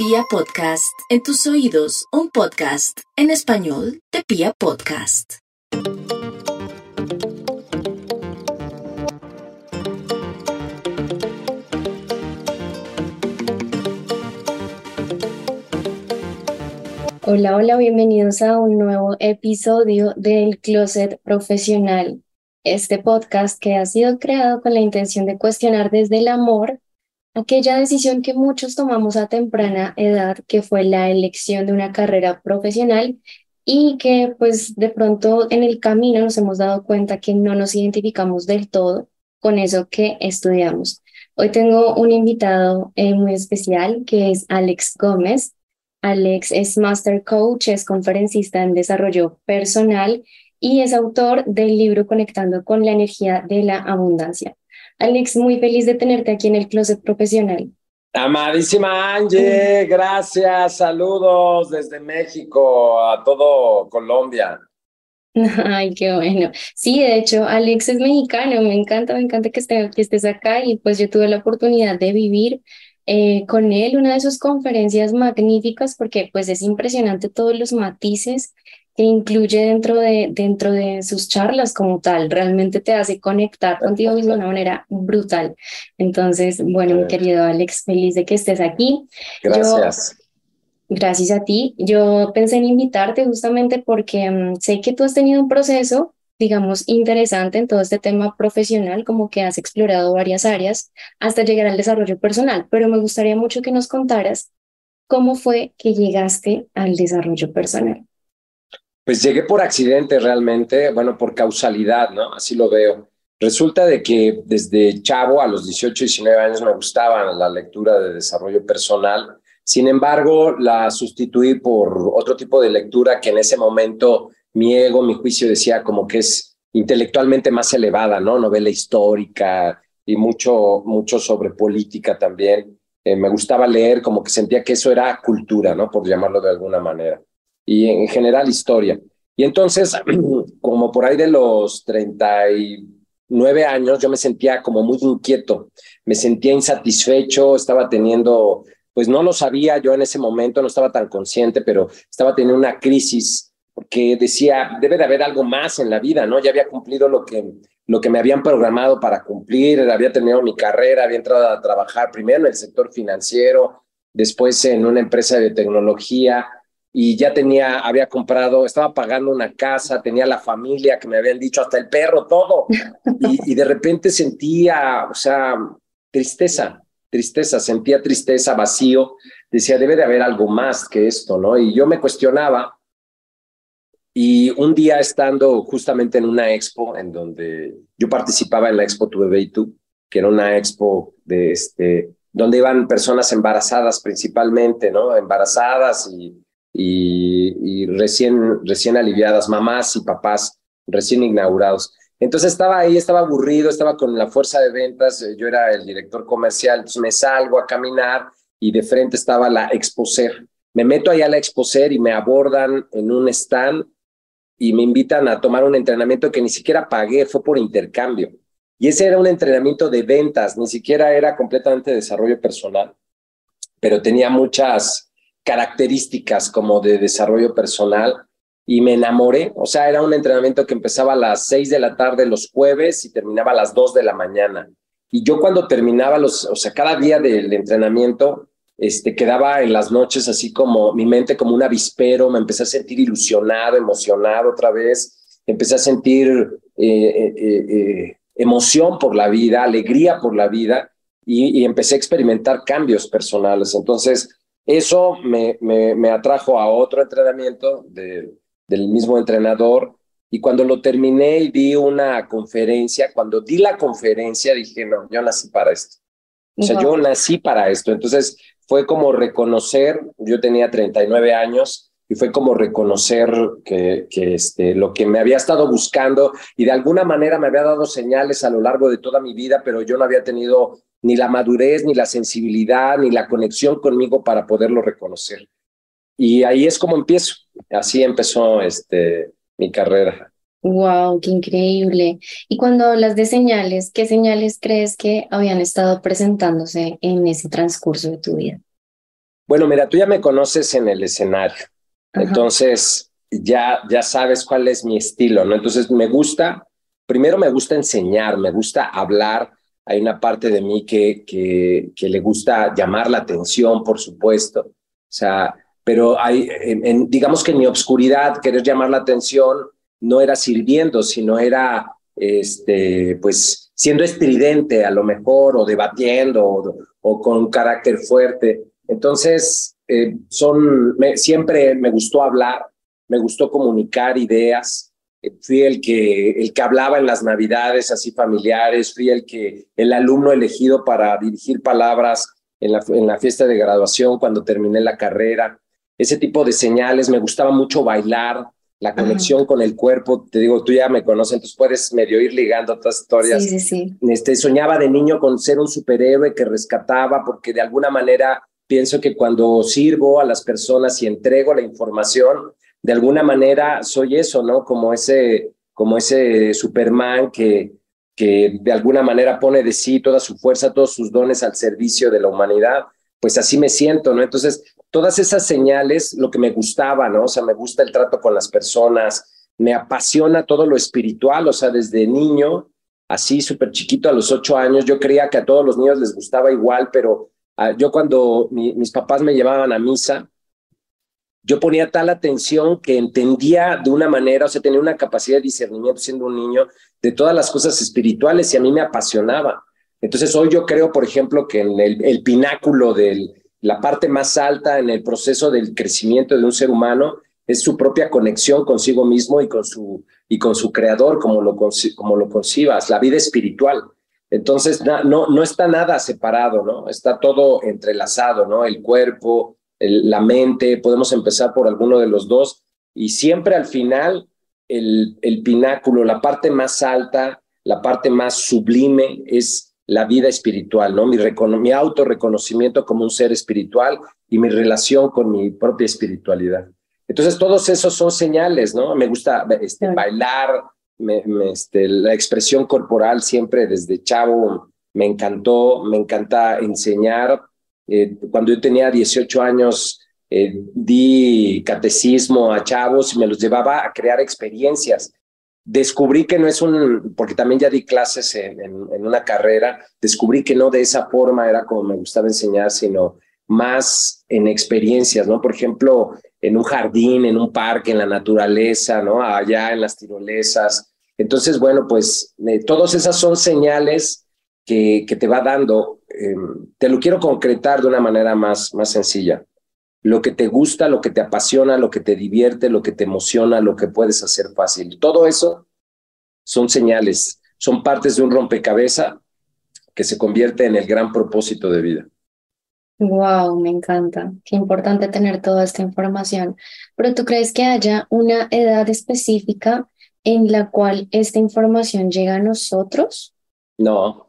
Pia Podcast, en tus oídos, un podcast en español de Pia Podcast. Hola, hola, bienvenidos a un nuevo episodio del Closet Profesional, este podcast que ha sido creado con la intención de cuestionar desde el amor aquella decisión que muchos tomamos a temprana edad, que fue la elección de una carrera profesional y que pues de pronto en el camino nos hemos dado cuenta que no nos identificamos del todo con eso que estudiamos. Hoy tengo un invitado eh, muy especial que es Alex Gómez. Alex es Master Coach, es conferencista en desarrollo personal y es autor del libro Conectando con la energía de la abundancia. Alex, muy feliz de tenerte aquí en el Closet Profesional. Amadísima Angie, gracias, saludos desde México a todo Colombia. Ay, qué bueno. Sí, de hecho, Alex es mexicano, me encanta, me encanta que, que estés acá y pues yo tuve la oportunidad de vivir eh, con él una de sus conferencias magníficas porque pues es impresionante todos los matices que incluye dentro de, dentro de sus charlas como tal. Realmente te hace conectar contigo mismo de una manera brutal. Entonces, bueno, mi querido Alex, feliz de que estés aquí. Gracias. gracias a ti. Yo pensé en invitarte justamente porque mm, sé que tú has tenido un proceso digamos, interesante en todo este tema profesional, como que has explorado varias áreas hasta llegar al desarrollo personal, pero me gustaría mucho que nos contaras cómo fue que llegaste al desarrollo personal. Pues llegué por accidente realmente, bueno, por causalidad, ¿no? Así lo veo. Resulta de que desde chavo, a los 18, 19 años, me gustaba la lectura de desarrollo personal. Sin embargo, la sustituí por otro tipo de lectura que en ese momento mi ego, mi juicio decía como que es intelectualmente más elevada, ¿no? Novela histórica y mucho, mucho sobre política también. Eh, me gustaba leer, como que sentía que eso era cultura, ¿no? Por llamarlo de alguna manera y en general historia. Y entonces, como por ahí de los 39 años, yo me sentía como muy inquieto, me sentía insatisfecho, estaba teniendo, pues no lo sabía yo en ese momento, no estaba tan consciente, pero estaba teniendo una crisis porque decía, debe de haber algo más en la vida, ¿no? Ya había cumplido lo que, lo que me habían programado para cumplir, había terminado mi carrera, había entrado a trabajar primero en el sector financiero, después en una empresa de tecnología, y ya tenía, había comprado, estaba pagando una casa, tenía la familia que me habían dicho, hasta el perro, todo. Y, de repente sentía, o sea, tristeza, tristeza, sentía tristeza, vacío. Decía, debe de haber algo más que esto, ¿no? Y yo me cuestionaba. Y un día estando justamente en una expo en donde yo participaba en la expo Tu Bebé y que era una expo de este, donde iban personas embarazadas principalmente, ¿no? Embarazadas y y, recién, recién aliviadas, mamás y papás recién inaugurados. Entonces estaba ahí, estaba aburrido, estaba con la fuerza de ventas, yo era el director comercial, entonces me salgo a caminar y de frente estaba la Exposer. Me meto ahí a la Exposer y me abordan en un stand y me invitan a tomar un entrenamiento que ni siquiera pagué, fue por intercambio. Y ese era un entrenamiento de ventas, ni siquiera era completamente desarrollo personal, pero tenía muchas, características como de desarrollo personal y me enamoré. O sea, era un entrenamiento que empezaba a las seis de la tarde los jueves y terminaba a las dos de la mañana. Y yo cuando terminaba los, o sea, cada día del entrenamiento, este, quedaba en las noches así como mi mente como un avispero, me empecé a sentir ilusionado, emocionado otra vez, empecé a sentir eh, eh, eh, emoción por la vida, alegría por la vida y empecé a experimentar cambios personales. Entonces, eso me, me, atrajo a otro entrenamiento del mismo entrenador y cuando lo terminé y di una conferencia, cuando di la conferencia dije, no, yo nací para esto. O sea, yo nací para esto. Entonces fue como reconocer, yo tenía 39 años y fue como reconocer que, que este, lo que me había estado buscando y de alguna manera me había dado señales a lo largo de toda mi vida, pero yo no había tenido ni la madurez, ni la sensibilidad, ni la conexión conmigo para poderlo reconocer. Y ahí es como empiezo. Así empezó este, mi carrera. Wow, qué increíble. Y cuando hablas de señales, ¿qué señales crees que habían estado presentándose en ese transcurso de tu vida? Bueno, mira, tú ya me conoces en el escenario, entonces ya, ya sabes cuál es mi estilo, ¿no? Entonces me gusta, primero me gusta enseñar, me gusta hablar, hay una parte de mí que, que, que le gusta llamar la atención, por supuesto, o sea, pero hay, en, digamos que en mi obscuridad, querer llamar la atención no era sirviendo, sino era, este, pues, siendo estridente a lo mejor, o debatiendo, o, con un carácter fuerte. Entonces, eh, son, siempre me gustó hablar, me gustó comunicar ideas. Eh, fui el que, el que hablaba en las navidades así familiares, fui el que, el alumno elegido para dirigir palabras en la, en la fiesta de graduación cuando terminé la carrera ese tipo de señales. Me gustaba mucho bailar, la conexión con el cuerpo. Te digo, tú ya me conoces, entonces puedes medio ir ligando otras historias. Sí, sí, sí. Este, soñaba de niño con ser un superhéroe que rescataba, porque de alguna manera pienso que cuando sirvo a las personas y entrego la información, de alguna manera soy eso, ¿no? Como ese, como ese Superman que, que de alguna manera pone de sí toda su fuerza, todos sus dones al servicio de la humanidad. Pues así me siento, ¿no? Entonces, todas esas señales, lo que me gustaba, ¿no? O sea, me gusta el trato con las personas, me apasiona todo lo espiritual, o sea, desde niño, así súper chiquito, a los ocho años, yo creía que a todos los niños les gustaba igual, pero ah, yo cuando mis papás me llevaban a misa, yo ponía tal atención que entendía de una manera, o sea, tenía una capacidad de discernimiento siendo un niño de todas las cosas espirituales y a mí me apasionaba. Entonces hoy yo creo, por ejemplo, que en el pináculo del, la parte más alta en el proceso del crecimiento de un ser humano es su propia conexión consigo mismo y con su, y con su creador, como lo, como lo concibas, la vida espiritual. Entonces, no, no está nada separado, ¿no? Está todo entrelazado, ¿no? El cuerpo, la mente, podemos empezar por alguno de los dos y siempre al final el, el pináculo, la parte más alta, la parte más sublime es la vida espiritual, ¿no? Mi, mi autorreconocimiento como un ser espiritual y mi relación con mi propia espiritualidad. Entonces, todos esos son señales, ¿no? Me gusta este, bailar, me, este, la expresión corporal siempre desde chavo me encantó, me encanta enseñar. Eh, cuando yo tenía 18 años, eh, di catecismo a chavos y me los llevaba a crear experiencias descubrí que no es un, porque también ya di clases en, en, una carrera, descubrí que no de esa forma era como me gustaba enseñar, sino más en experiencias, ¿no? Por ejemplo, en un jardín, en un parque, en la naturaleza, ¿no? Allá en las tirolesas. Entonces, bueno, pues eh, todas esas son señales que, que te va dando. Em, te lo quiero concretar de una manera más, más sencilla lo que te gusta, lo que te apasiona, lo que te divierte, lo que te emociona, lo que puedes hacer fácil. Todo eso son señales, son partes de un rompecabezas que se convierte en el gran propósito de vida. Wow, me encanta. Qué importante tener toda esta información. Pero ¿tú crees que haya una edad específica en la cual esta información llega a nosotros? No,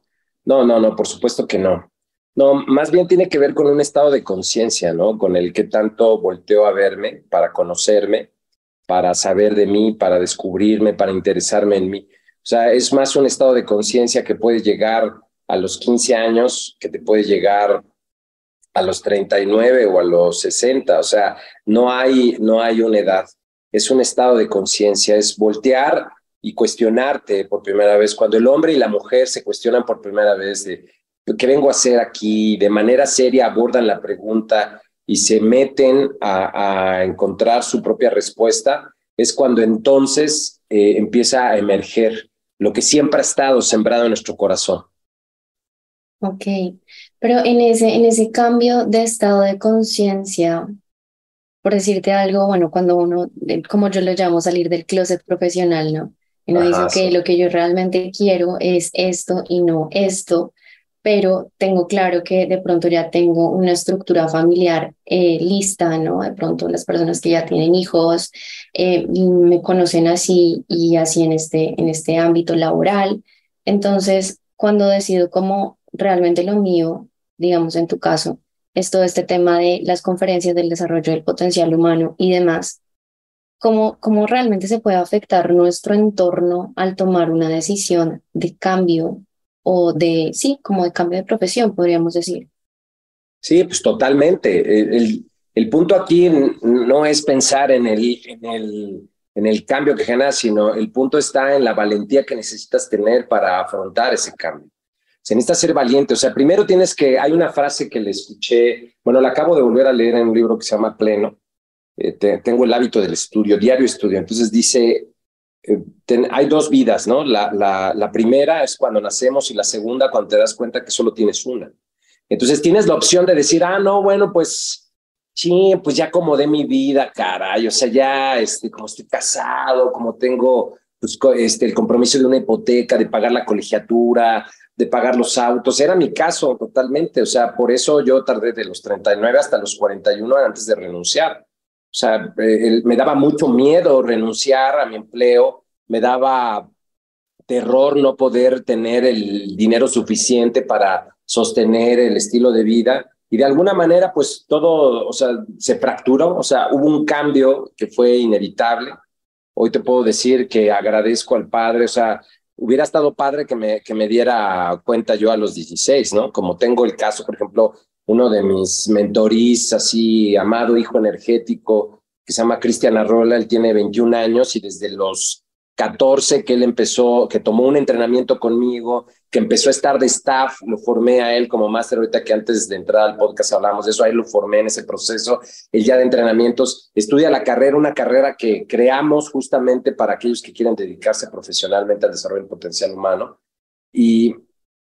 no, no, no, por supuesto que no. No, más bien tiene que ver con un estado de conciencia, ¿no? Con el que tanto volteo a verme para conocerme, para saber de mí, para descubrirme, para interesarme en mí. O sea, es más un estado de conciencia que puede llegar a los 15 años, que te puede llegar a los 39 o a los 60. O sea, no hay, no hay una edad. Es un estado de conciencia, es voltear y cuestionarte por primera vez. Cuando el hombre y la mujer se cuestionan por primera vez de ¿qué vengo a hacer aquí? De manera seria abordan la pregunta y se meten a, encontrar su propia respuesta, es cuando entonces eh, empieza a emerger lo que siempre ha estado sembrado en nuestro corazón. Ok, pero en ese, en ese cambio de estado de conciencia, por decirte algo, bueno, cuando uno, como yo lo llamo, salir del closet profesional, ¿no? Uno dice, que lo que yo realmente quiero es esto y no esto pero tengo claro que de pronto ya tengo una estructura familiar eh, lista, ¿no? De pronto las personas que ya tienen hijos eh, me conocen así y así en este, en este ámbito laboral. Entonces, cuando decido cómo realmente lo mío, digamos en tu caso, es todo este tema de las conferencias del desarrollo del potencial humano y demás, cómo, cómo realmente se puede afectar nuestro entorno al tomar una decisión de cambio o de, sí, como de cambio de profesión, podríamos decir. Sí, pues totalmente. El, el, punto aquí no es pensar en el, en, el, en el cambio que genera, sino el punto está en la valentía que necesitas tener para afrontar ese cambio. Se necesita ser valiente. O sea, primero tienes que, hay una frase que le escuché, bueno, la acabo de volver a leer en un libro que se llama Pleno. Eh, tengo el hábito del estudio, diario estudio. Entonces dice, eh, hay dos vidas, ¿no? La, la, la primera es cuando nacemos y la segunda cuando te das cuenta que solo tienes una. Entonces tienes la opción de decir, ah, no, bueno, pues sí, pues ya acomodé mi vida, caray, o sea, ya, este, como estoy casado, como tengo pues, este, el compromiso de una hipoteca, de pagar la colegiatura, de pagar los autos, era mi caso totalmente, o sea, por eso yo tardé de los 39 hasta los 41 antes de renunciar. O sea, eh, me daba mucho miedo renunciar a mi empleo, me daba terror no poder tener el dinero suficiente para sostener el estilo de vida y de alguna manera pues todo, o sea, se fracturó, o sea, hubo un cambio que fue inevitable. Hoy te puedo decir que agradezco al padre, o sea, hubiera estado padre que me, que me diera cuenta yo a los 16, ¿no? Como tengo el caso, por ejemplo, uno de mis mentorís, así, amado hijo energético, que se llama Cristian Arrola, él tiene 21 años y desde los 14 que él empezó, que tomó un entrenamiento conmigo, que empezó a estar de staff, lo formé a él como máster, ahorita que antes de entrar al podcast hablamos de eso, ahí lo formé en ese proceso, él ya de entrenamientos, estudia la carrera, una carrera que creamos justamente para aquellos que quieren dedicarse profesionalmente al desarrollo del potencial humano. Y,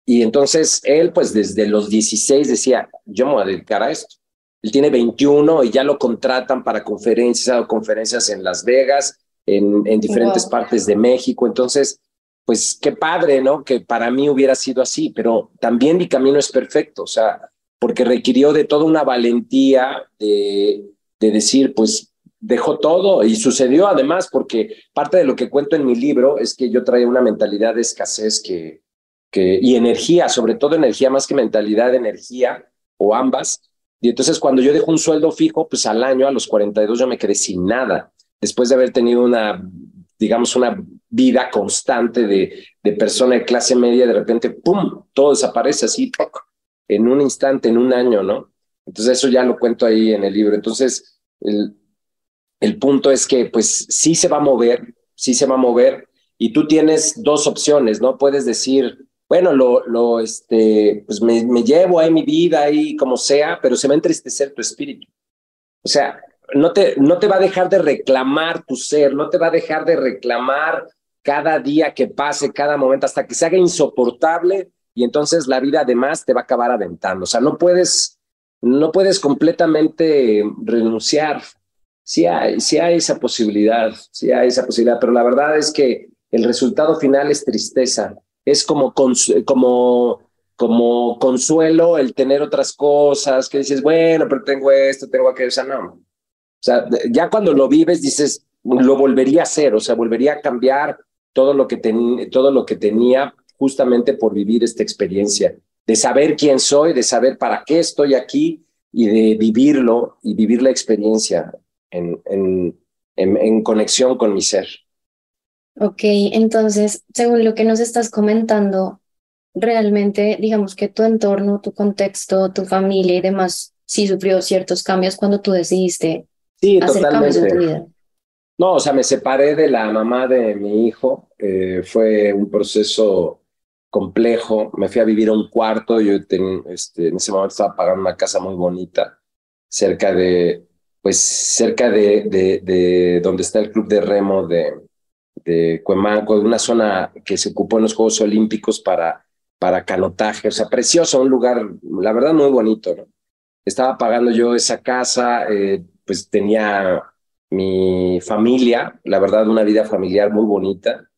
y entonces él, pues desde los 16 decía, yo me voy a dedicar a esto. Él tiene 21 y ya lo contratan para conferencias, ha dado conferencias en Las Vegas, en, diferentes partes de México. Entonces, pues qué padre, ¿no? Que para mí hubiera sido así, pero también mi camino es perfecto, o sea, porque requirió de toda una valentía de, de decir, pues dejó todo y sucedió además porque parte de lo que cuento en mi libro es que yo traía una mentalidad de escasez que, que, y energía, sobre todo energía más que mentalidad energía o ambas. Y entonces cuando yo dejo un sueldo fijo, pues al año, a los 42, yo me quedé sin nada después de haber tenido una, digamos, una vida constante de, de persona de clase media, de repente, ¡pum!, todo desaparece así, en un instante, en un año, ¿no? Entonces eso ya lo cuento ahí en el libro. Entonces, el, el punto es que pues sí se va a mover, sí se va a mover y tú tienes dos opciones, ¿no? Puedes decir, bueno, lo, lo, este, pues me, me llevo ahí mi vida ahí como sea, pero se va a entristecer tu espíritu. O sea, no te, no te va a dejar de reclamar tu ser, no te va a dejar de reclamar cada día que pase, cada momento, hasta que se haga insoportable y entonces la vida además te va a acabar aventando. O sea, no puedes, no puedes completamente renunciar. Sí hay, sí hay esa posibilidad, sí hay esa posibilidad, pero la verdad es que el resultado final es tristeza. Es como, como, como consuelo el tener otras cosas que dices, bueno, pero tengo esto, tengo aquello. O sea, no, o sea, ya cuando lo vives dices, lo volvería a hacer, o sea, volvería a cambiar todo lo que, todo lo que tenía justamente por vivir esta experiencia, de saber quién soy, de saber para qué estoy aquí y de vivirlo y vivir la experiencia en, en, en conexión con mi ser. Ok, entonces, según lo que nos estás comentando, realmente, digamos que tu entorno, tu contexto, tu familia y demás, sí sufrió ciertos cambios cuando tú decidiste Sí, totalmente. No, o sea, me separé de la mamá de mi hijo. Eh, fue un proceso complejo. Me fui a vivir a un cuarto. Yo este, en ese momento estaba pagando una casa muy bonita, cerca de, pues, cerca de, de, de donde está el club de remo de, de Cuemanco, de una zona que se ocupó en los Juegos Olímpicos para, para canotaje. O sea, precioso, un lugar, la verdad, muy bonito. ¿no? Estaba pagando yo esa casa. Eh, pues tenía mi familia, la verdad, una vida familiar muy bonita,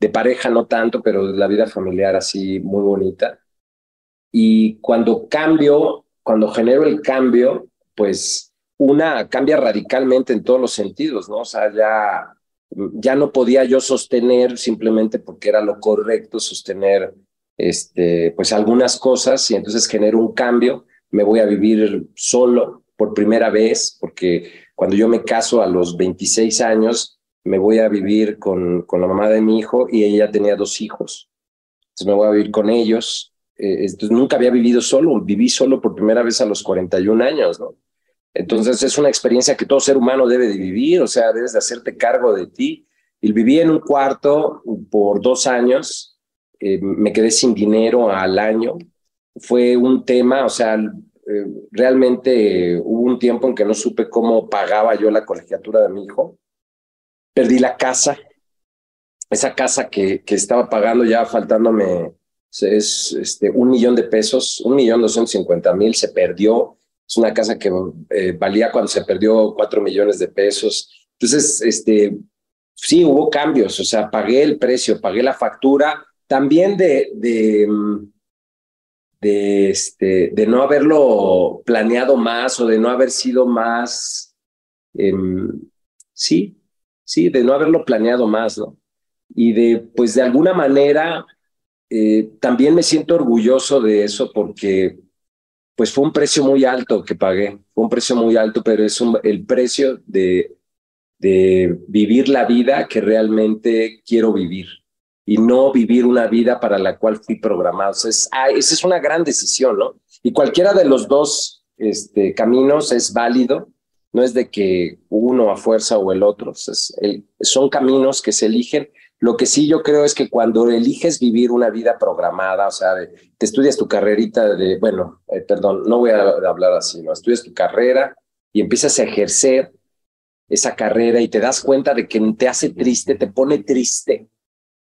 de pareja no tanto, pero la vida familiar así muy bonita. Y cuando cambio, cuando genero el cambio, pues una cambia radicalmente en todos los sentidos, ¿no? O sea, ya, ya no podía yo sostener simplemente porque era lo correcto sostener este, pues algunas cosas y entonces genero un cambio, me voy a vivir solo, por primera vez, porque cuando yo me caso a los 26 años, me voy a vivir con, con la mamá de mi hijo y ella tenía dos hijos. Entonces me voy a vivir con ellos eh, entonces nunca había vivido solo, viví solo por primera vez a los 41 años, ¿no? Entonces es una experiencia que todo ser humano debe de vivir, o sea, debes de hacerte cargo de ti. Y viví en un cuarto por dos años, eh, me quedé sin dinero al año. Fue un tema, o sea, eh, realmente hubo un tiempo en que no supe cómo pagaba yo la colegiatura de mi hijo. Perdí la casa, esa casa que, que estaba pagando ya faltándome es este, un millón de pesos, un millón doscientos cincuenta mil, se perdió. Es una casa que eh, valía cuando se perdió cuatro millones de pesos. Entonces, este, sí, hubo cambios, o sea, pagué el precio, pagué la factura, también de, de, de, este, de no haberlo planeado más o de no haber sido más, em, sí, sí, de no haberlo planeado más, ¿no? Y de, pues de alguna manera, eh, también me siento orgulloso de eso porque pues fue un precio muy alto que pagué, fue un precio muy alto, pero es el precio de, de vivir la vida que realmente quiero vivir y no vivir una vida para la cual fui programado. es, esa es una gran decisión, ¿no? Y cualquiera de los dos este, caminos es válido, no es de que uno a fuerza o el otro, son caminos que se eligen lo que sí yo creo es que cuando eliges vivir una vida programada, o sea, te estudias tu carrerita de, bueno, eh, perdón, no voy a hablar así, ¿no? Estudias tu carrera y empiezas a ejercer esa carrera y te das cuenta de que te hace triste, te pone triste,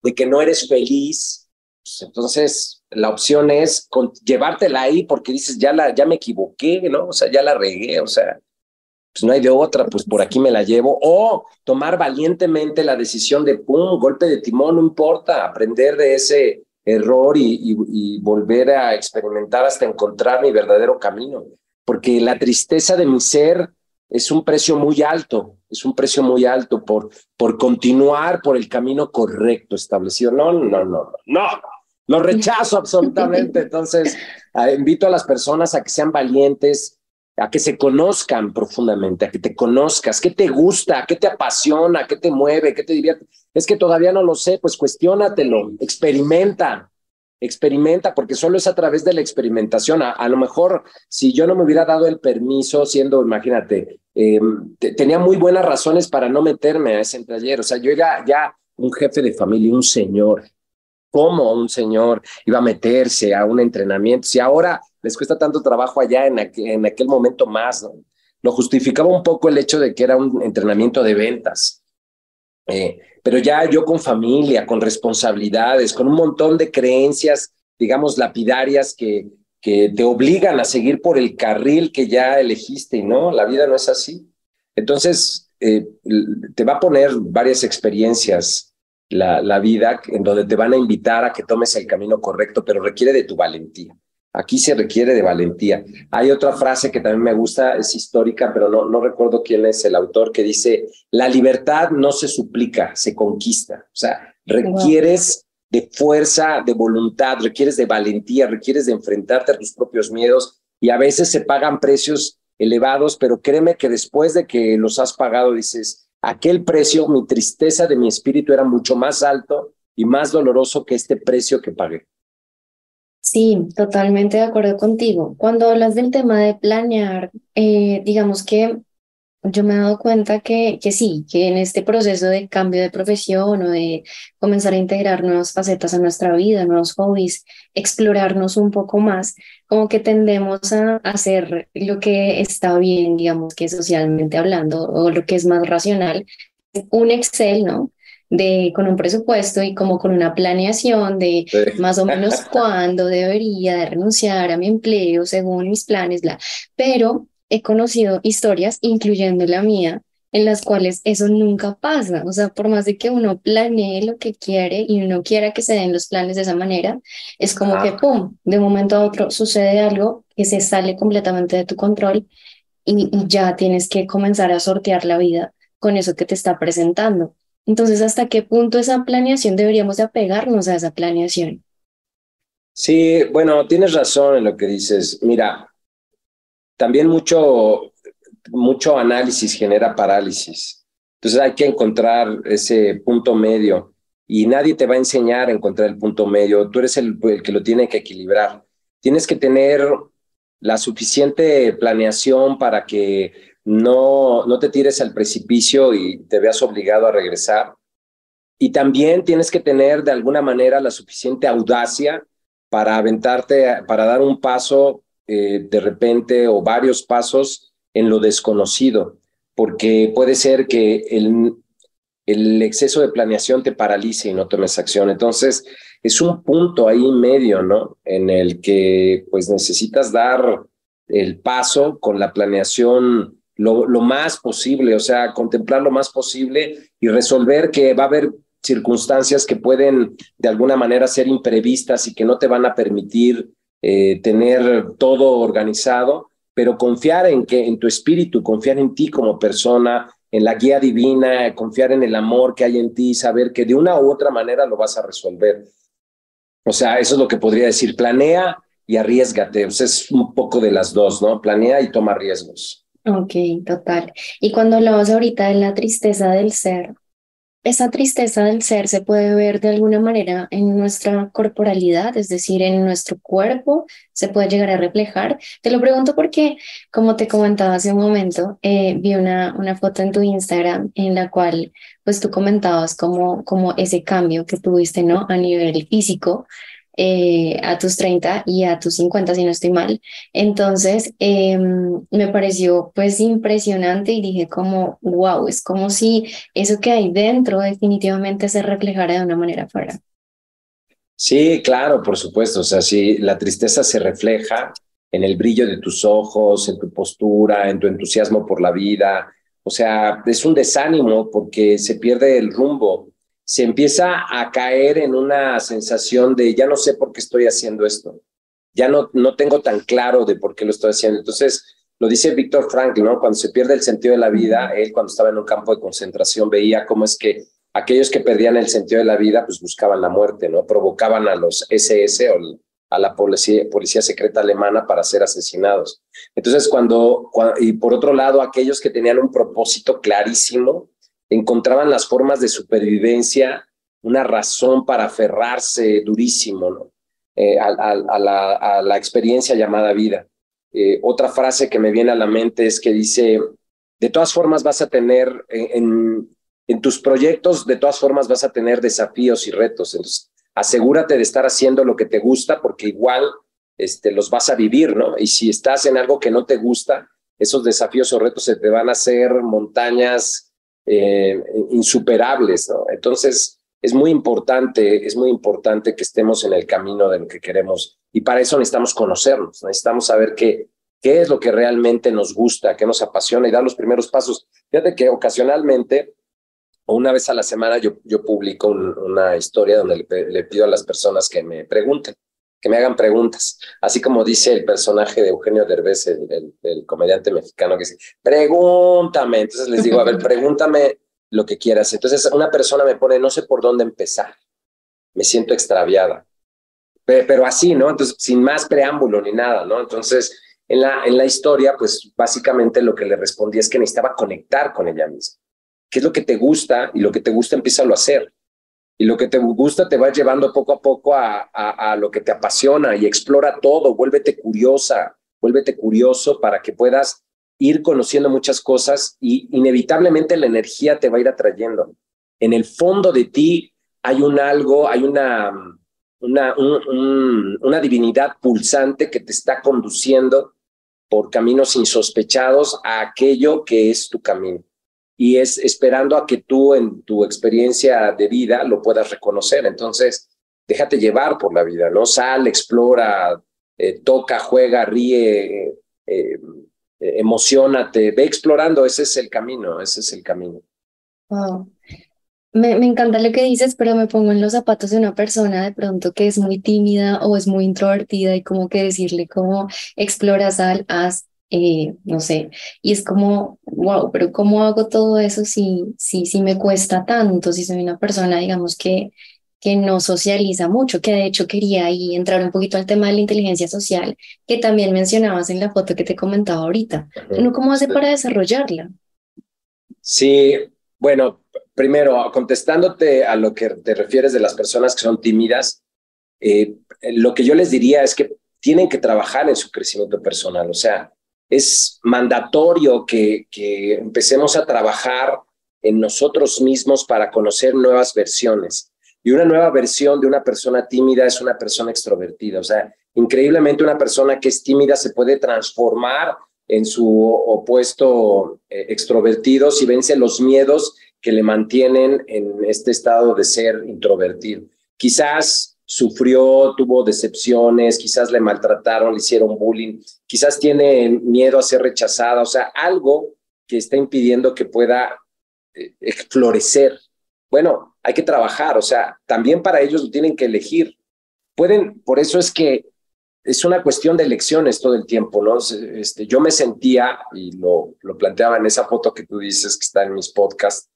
de que no eres feliz. Pues entonces, la opción es llevártela ahí porque dices, ya, la, ya me equivoqué, ¿no? O sea, ya la regué, o sea, pues no hay de otra, pues por aquí me la llevo, o tomar valientemente la decisión de, pum, golpe de timón, no importa, aprender de ese error y, volver a experimentar hasta encontrar mi verdadero camino, porque la tristeza de mi ser es un precio muy alto, es un precio muy alto por, por continuar por el camino correcto establecido. No, no, no, no, no, lo rechazo absolutamente. Entonces, invito a las personas a que sean valientes, a que se conozcan profundamente, a que te conozcas, qué te gusta, qué te apasiona, qué te mueve, qué te divierte. Es que todavía no lo sé, pues cuestiónatelo, experimenta, experimenta, porque solo es a través de la experimentación. A, lo mejor si yo no me hubiera dado el permiso, siendo, imagínate, em, tenía muy buenas razones para no meterme a ese taller. O sea, yo era ya un jefe de familia, un señor. ¿Cómo un señor iba a meterse a un entrenamiento? Si ahora les cuesta tanto trabajo allá en, aquel momento más, ¿no? Lo justificaba un poco el hecho de que era un entrenamiento de ventas. Eh, pero ya yo con familia, con responsabilidades, con un montón de creencias, digamos, lapidarias que, te obligan a seguir por el carril que ya elegiste no, la vida no es así. Entonces, eh, te va a poner varias experiencias la vida en donde te van a invitar a que tomes el camino correcto, pero requiere de tu valentía. Aquí se requiere de valentía. Hay otra frase que también me gusta, es histórica, pero no, no recuerdo quién es el autor, que dice, la libertad no se suplica, se conquista. O sea, requieres de fuerza, de voluntad, requieres de valentía, requieres de enfrentarte a tus propios miedos y a veces se pagan precios elevados, pero créeme que después de que los has pagado, dices, aquel precio, mi tristeza de mi espíritu era mucho más alto y más doloroso que este precio que pagué. Sí, totalmente de acuerdo contigo. Cuando hablas del tema de planear, eh, digamos que yo me he dado cuenta que, que sí, que en este proceso de cambio de profesión o de comenzar a integrar nuevas facetas a nuestra vida, nuevos hobbies, explorarnos un poco más, como que tendemos a hacer lo que está bien, digamos que socialmente hablando, o lo que es más racional, un Excel, ¿no? De con un presupuesto y como con una planeación de más o menos cuándo debería de renunciar a mi empleo según mis planes, bla. Pero he conocido historias, incluyendo la mía, en las cuales eso nunca pasa. O sea, por más de que uno planee lo que quiere y uno quiera que se den los planes de esa manera, es como que, ¡pum!, de un momento a otro sucede algo que se sale completamente de tu control y, y ya tienes que comenzar a sortear la vida con eso que te está presentando. Entonces, ¿hasta qué punto esa planeación deberíamos de apegarnos a esa planeación? Sí, bueno, tienes razón en lo que dices. Mira, también mucho, mucho análisis genera parálisis. Entonces hay que encontrar ese punto medio. y nadie te va a enseñar a encontrar el punto medio, tú eres el, el que lo tiene que equilibrar. Tienes que tener la suficiente planeación para que no, no te tires al precipicio y te veas obligado a regresar. Y también tienes que tener de alguna manera la suficiente audacia para aventarte, para dar un paso eh, de repente o varios pasos en lo desconocido, porque puede ser que el, el exceso de planeación te paralice y no tomes acción. Entonces, es un punto ahí medio, ¿no? En el que pues necesitas dar el paso con la planeación lo, lo más posible, o sea, contemplar lo más posible y resolver que va a haber circunstancias que pueden de alguna manera ser imprevistas y que no te van a permitir eh, tener todo organizado, pero confiar en que en tu espíritu, confiar en ti como persona, en la guía divina, confiar en el amor que hay en ti, saber que de una u otra manera lo vas a resolver. O sea, eso es lo que podría decir, planea y arriesgate, o sea, es un poco de las dos, ¿no? Planea y toma riesgos. Ok, total. Y cuando hablabas ahorita de la tristeza del ser, esa tristeza del ser se puede ver de alguna manera en nuestra corporalidad, es decir, en nuestro cuerpo, se puede llegar a reflejar. Te lo pregunto porque, como te comentaba hace un momento, eh, vi una, una foto en tu Instagram en la cual pues tú comentabas como, como ese cambio que tuviste, ¿no? A nivel físico, eh, a tus 30 y a tus 50, si no estoy mal. Entonces, em, me pareció pues impresionante y dije como, wow, es como si eso que hay dentro definitivamente se reflejara de una manera afuera. Sí, claro, por supuesto. O sea, si la tristeza se refleja en el brillo de tus ojos, en tu postura, en tu entusiasmo por la vida. O sea, es un desánimo porque se pierde el rumbo se empieza a caer en una sensación de ya no sé por qué estoy haciendo esto, ya no, no tengo tan claro de por qué lo estoy haciendo. Entonces, lo dice Víctor Frankl, ¿no? Cuando se pierde el sentido de la vida, él cuando estaba en un campo de concentración veía cómo es que aquellos que perdían el sentido de la vida, pues buscaban la muerte, ¿no? Provocaban a los SS o a la policía, policía secreta alemana para ser asesinados. Entonces, cuando, y por otro lado, aquellos que tenían un propósito clarísimo, encontraban las formas de supervivencia, una razón para aferrarse durísimo ¿no? Eh, a, la, experiencia llamada vida. Eh, otra frase que me viene a la mente es que dice, de todas formas vas a tener en, en tus proyectos, de todas formas vas a tener desafíos y retos. Entonces, asegúrate de estar haciendo lo que te gusta porque igual este, los vas a vivir, ¿no? Y si estás en algo que no te gusta, esos desafíos o retos se te van a hacer montañas eh, insuperables. Entonces, es muy importante, es muy importante que estemos en el camino de lo que queremos y para eso necesitamos conocernos, necesitamos saber qué, qué es lo que realmente nos gusta, qué nos apasiona y dar los primeros pasos. Fíjate que ocasionalmente, o una vez a la semana, yo, yo publico una historia donde le, pido a las personas que me pregunten que me hagan preguntas, así como dice el personaje de Eugenio Derbez, el, comediante mexicano, que dice, pregúntame, entonces les digo, a ver, pregúntame lo que quieras. Entonces una persona me pone, no sé por dónde empezar, me siento extraviada, pero, así, ¿no? Entonces, sin más preámbulo ni nada, ¿no? Entonces, en la, en la historia, pues básicamente lo que le respondí es que necesitaba conectar con ella misma. ¿Qué es lo que te gusta? Y lo que te gusta, empieza a hacer y lo que te gusta te va llevando poco a poco a, a, lo que te apasiona y explora todo, vuélvete curiosa, vuélvete curioso para que puedas ir conociendo muchas cosas y inevitablemente la energía te va a ir atrayendo. En el fondo de ti hay un algo, hay una, una, una divinidad pulsante que te está conduciendo por caminos insospechados a aquello que es tu camino y es esperando a que tú en tu experiencia de vida lo puedas reconocer. Entonces, déjate llevar por la vida, ¿no? Sal, explora, eh, toca, juega, ríe, eh, emocionate, ve explorando, ese es el camino, ese es el camino. Me, me, encanta lo que dices, pero me pongo en los zapatos de una persona de pronto que es muy tímida o es muy introvertida y como que decirle como explora, sal, haz, eh, no sé, y es como, wow, pero ¿cómo hago todo eso si, si, si me cuesta tanto? Si soy una persona, digamos, que, que no socializa mucho, que de hecho quería ahí entrar un poquito al tema de la inteligencia social, que también mencionabas en la foto que te comentaba ahorita. ¿Cómo hace para desarrollarla? Sí, Bueno, primero, contestándote a lo que te refieres de las personas que son tímidas, eh, lo que yo les diría es que tienen que trabajar en su crecimiento personal. O sea, es mandatorio que, que empecemos a trabajar en nosotros mismos para conocer nuevas versiones. Y una nueva versión de una persona tímida es una persona extrovertida. O sea, increíblemente una persona que es tímida se puede transformar en su opuesto eh, extrovertido si vence los miedos que le mantienen en este estado de ser introvertido. Quizás sufrió, tuvo decepciones, quizás le maltrataron, le hicieron bullying, quizás tiene miedo a ser rechazada, o sea, algo que está impidiendo que pueda eh, florecer. Bueno, hay que trabajar, o sea, también para ellos lo tienen que elegir. Pueden, por eso es que es una cuestión de elecciones todo el tiempo, ¿no? Este, yo me sentía, y lo, lo planteaba en esa foto que tú dices que está en mis podcasts,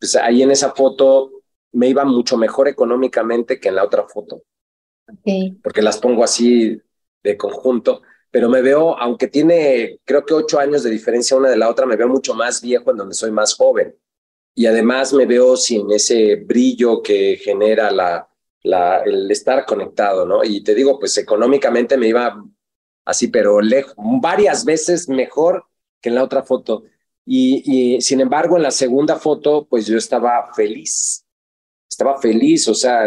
pues ahí en esa foto me iba mucho mejor económicamente que en la otra foto. Porque las pongo así de conjunto, pero me veo, aunque tiene creo que ocho años de diferencia una de la otra, me veo mucho más viejo en donde soy más joven. Y además me veo sin ese brillo que genera la, la, el estar conectado, ¿no? Y te digo, pues económicamente me iba así, pero lejos, varias veces mejor que en la otra foto. Y, sin embargo, en la segunda foto, pues yo estaba feliz. Estaba feliz, o sea,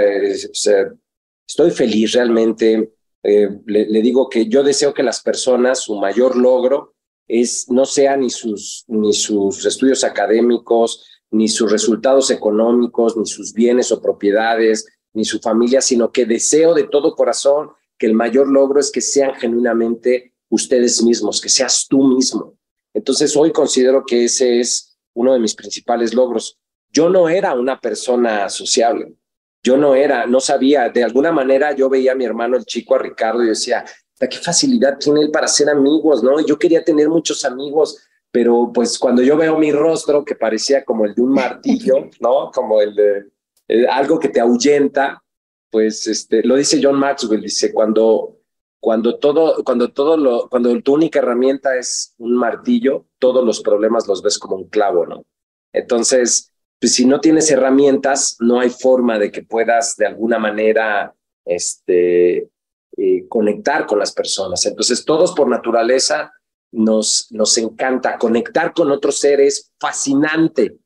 estoy feliz realmente. Eh, le, le, digo que yo deseo que las personas, su mayor logro es no sea ni sus, ni sus estudios académicos, ni sus resultados económicos, ni sus bienes o propiedades, ni su familia, sino que deseo de todo corazón que el mayor logro es que sean genuinamente ustedes mismos, que seas tú mismo. Entonces hoy considero que ese es uno de mis principales logros. Yo no era una persona sociable, yo no era, no sabía, de alguna manera yo veía a mi hermano el chico, a Ricardo, y decía, qué facilidad tiene él para ser amigos, ¿no? Yo quería tener muchos amigos, pero pues cuando yo veo mi rostro, que parecía como el de un martillo, ¿no? Como el de eh, algo que te ahuyenta, pues este, lo dice John Maxwell, dice, cuando, cuando todo, cuando todo lo, cuando tu única herramienta es un martillo, todos los problemas los ves como un clavo, ¿no? Entonces, pues si no tienes herramientas, no hay forma de que puedas de alguna manera, este, eh, conectar con las personas. Entonces, todos por naturaleza nos, nos encanta conectar con otros seres, fascinante.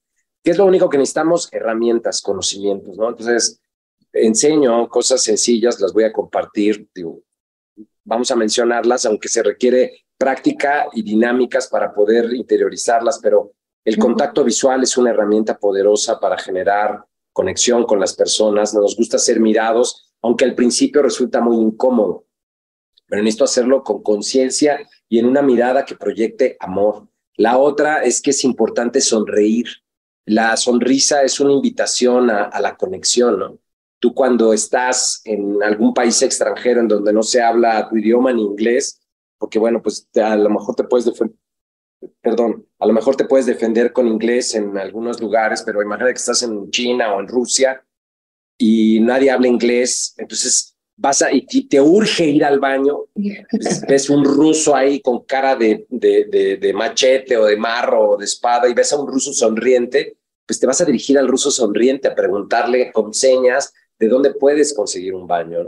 ¿Qué es lo único que necesitamos? Herramientas, conocimientos, ¿no? Entonces, enseño cosas sencillas, las voy a compartir, digo, vamos a mencionarlas, aunque se requiere práctica y dinámicas para poder interiorizarlas, pero el contacto visual es una herramienta poderosa para generar conexión con las personas, nos gusta ser mirados, aunque al principio resulta muy incómodo, pero necesito hacerlo con conciencia y en una mirada que proyecte amor. La otra es que es importante sonreír. La sonrisa es una invitación a, la conexión, ¿no? Tú cuando estás en algún país extranjero en donde no se habla tu idioma ni inglés, porque bueno, pues a lo mejor te puedes defender, perdón, a lo mejor te puedes defender con inglés en algunos lugares, pero imagina que estás en China o en Rusia y nadie habla inglés, entonces vas a, y te urge ir al baño, pues, ves un ruso ahí con cara de, de, de, machete o de marro o de espada y ves a un ruso sonriente, pues te vas a dirigir al ruso sonriente a preguntarle con señas de dónde puedes conseguir un baño.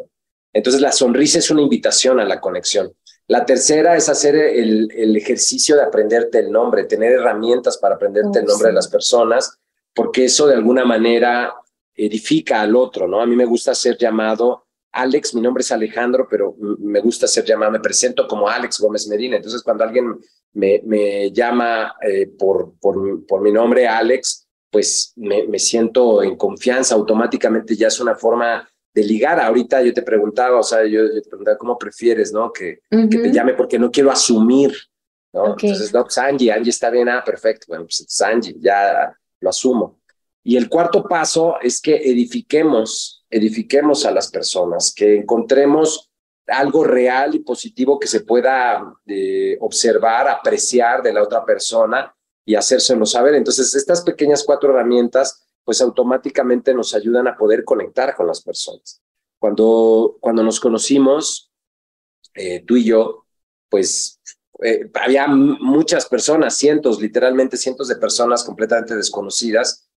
Entonces la sonrisa es una invitación a la conexión. La tercera es hacer el, el ejercicio de aprenderte el nombre, tener herramientas para aprenderte el oh, nombre de las personas, porque eso de alguna manera edifica al otro, ¿no? A mí me gusta ser llamado Alex, mi nombre es Alejandro, pero me gusta ser llamado, me presento como Alex Gómez Medina. Entonces, cuando alguien me, me llama eh, por, por, por, mi nombre, Alex, pues me, me, siento en confianza, automáticamente ya es una forma de ligar. Ahorita yo te preguntaba, o sea, yo, te preguntaba cómo prefieres, ¿no? Que, que, te llame porque no quiero asumir, ¿no? Entonces, no, pues Angie, Angie está bien, ah, perfecto, bueno, pues es Angie, ya lo asumo. Y el cuarto paso es que edifiquemos, edifiquemos a las personas, que encontremos algo real y positivo que se pueda eh, observar, apreciar de la otra persona y hacérselo saber. Entonces, estas pequeñas cuatro herramientas, pues automáticamente nos ayudan a poder conectar con las personas. Cuando, cuando nos conocimos, eh, tú y yo, pues eh, había muchas personas, cientos, literalmente cientos de personas completamente desconocidas.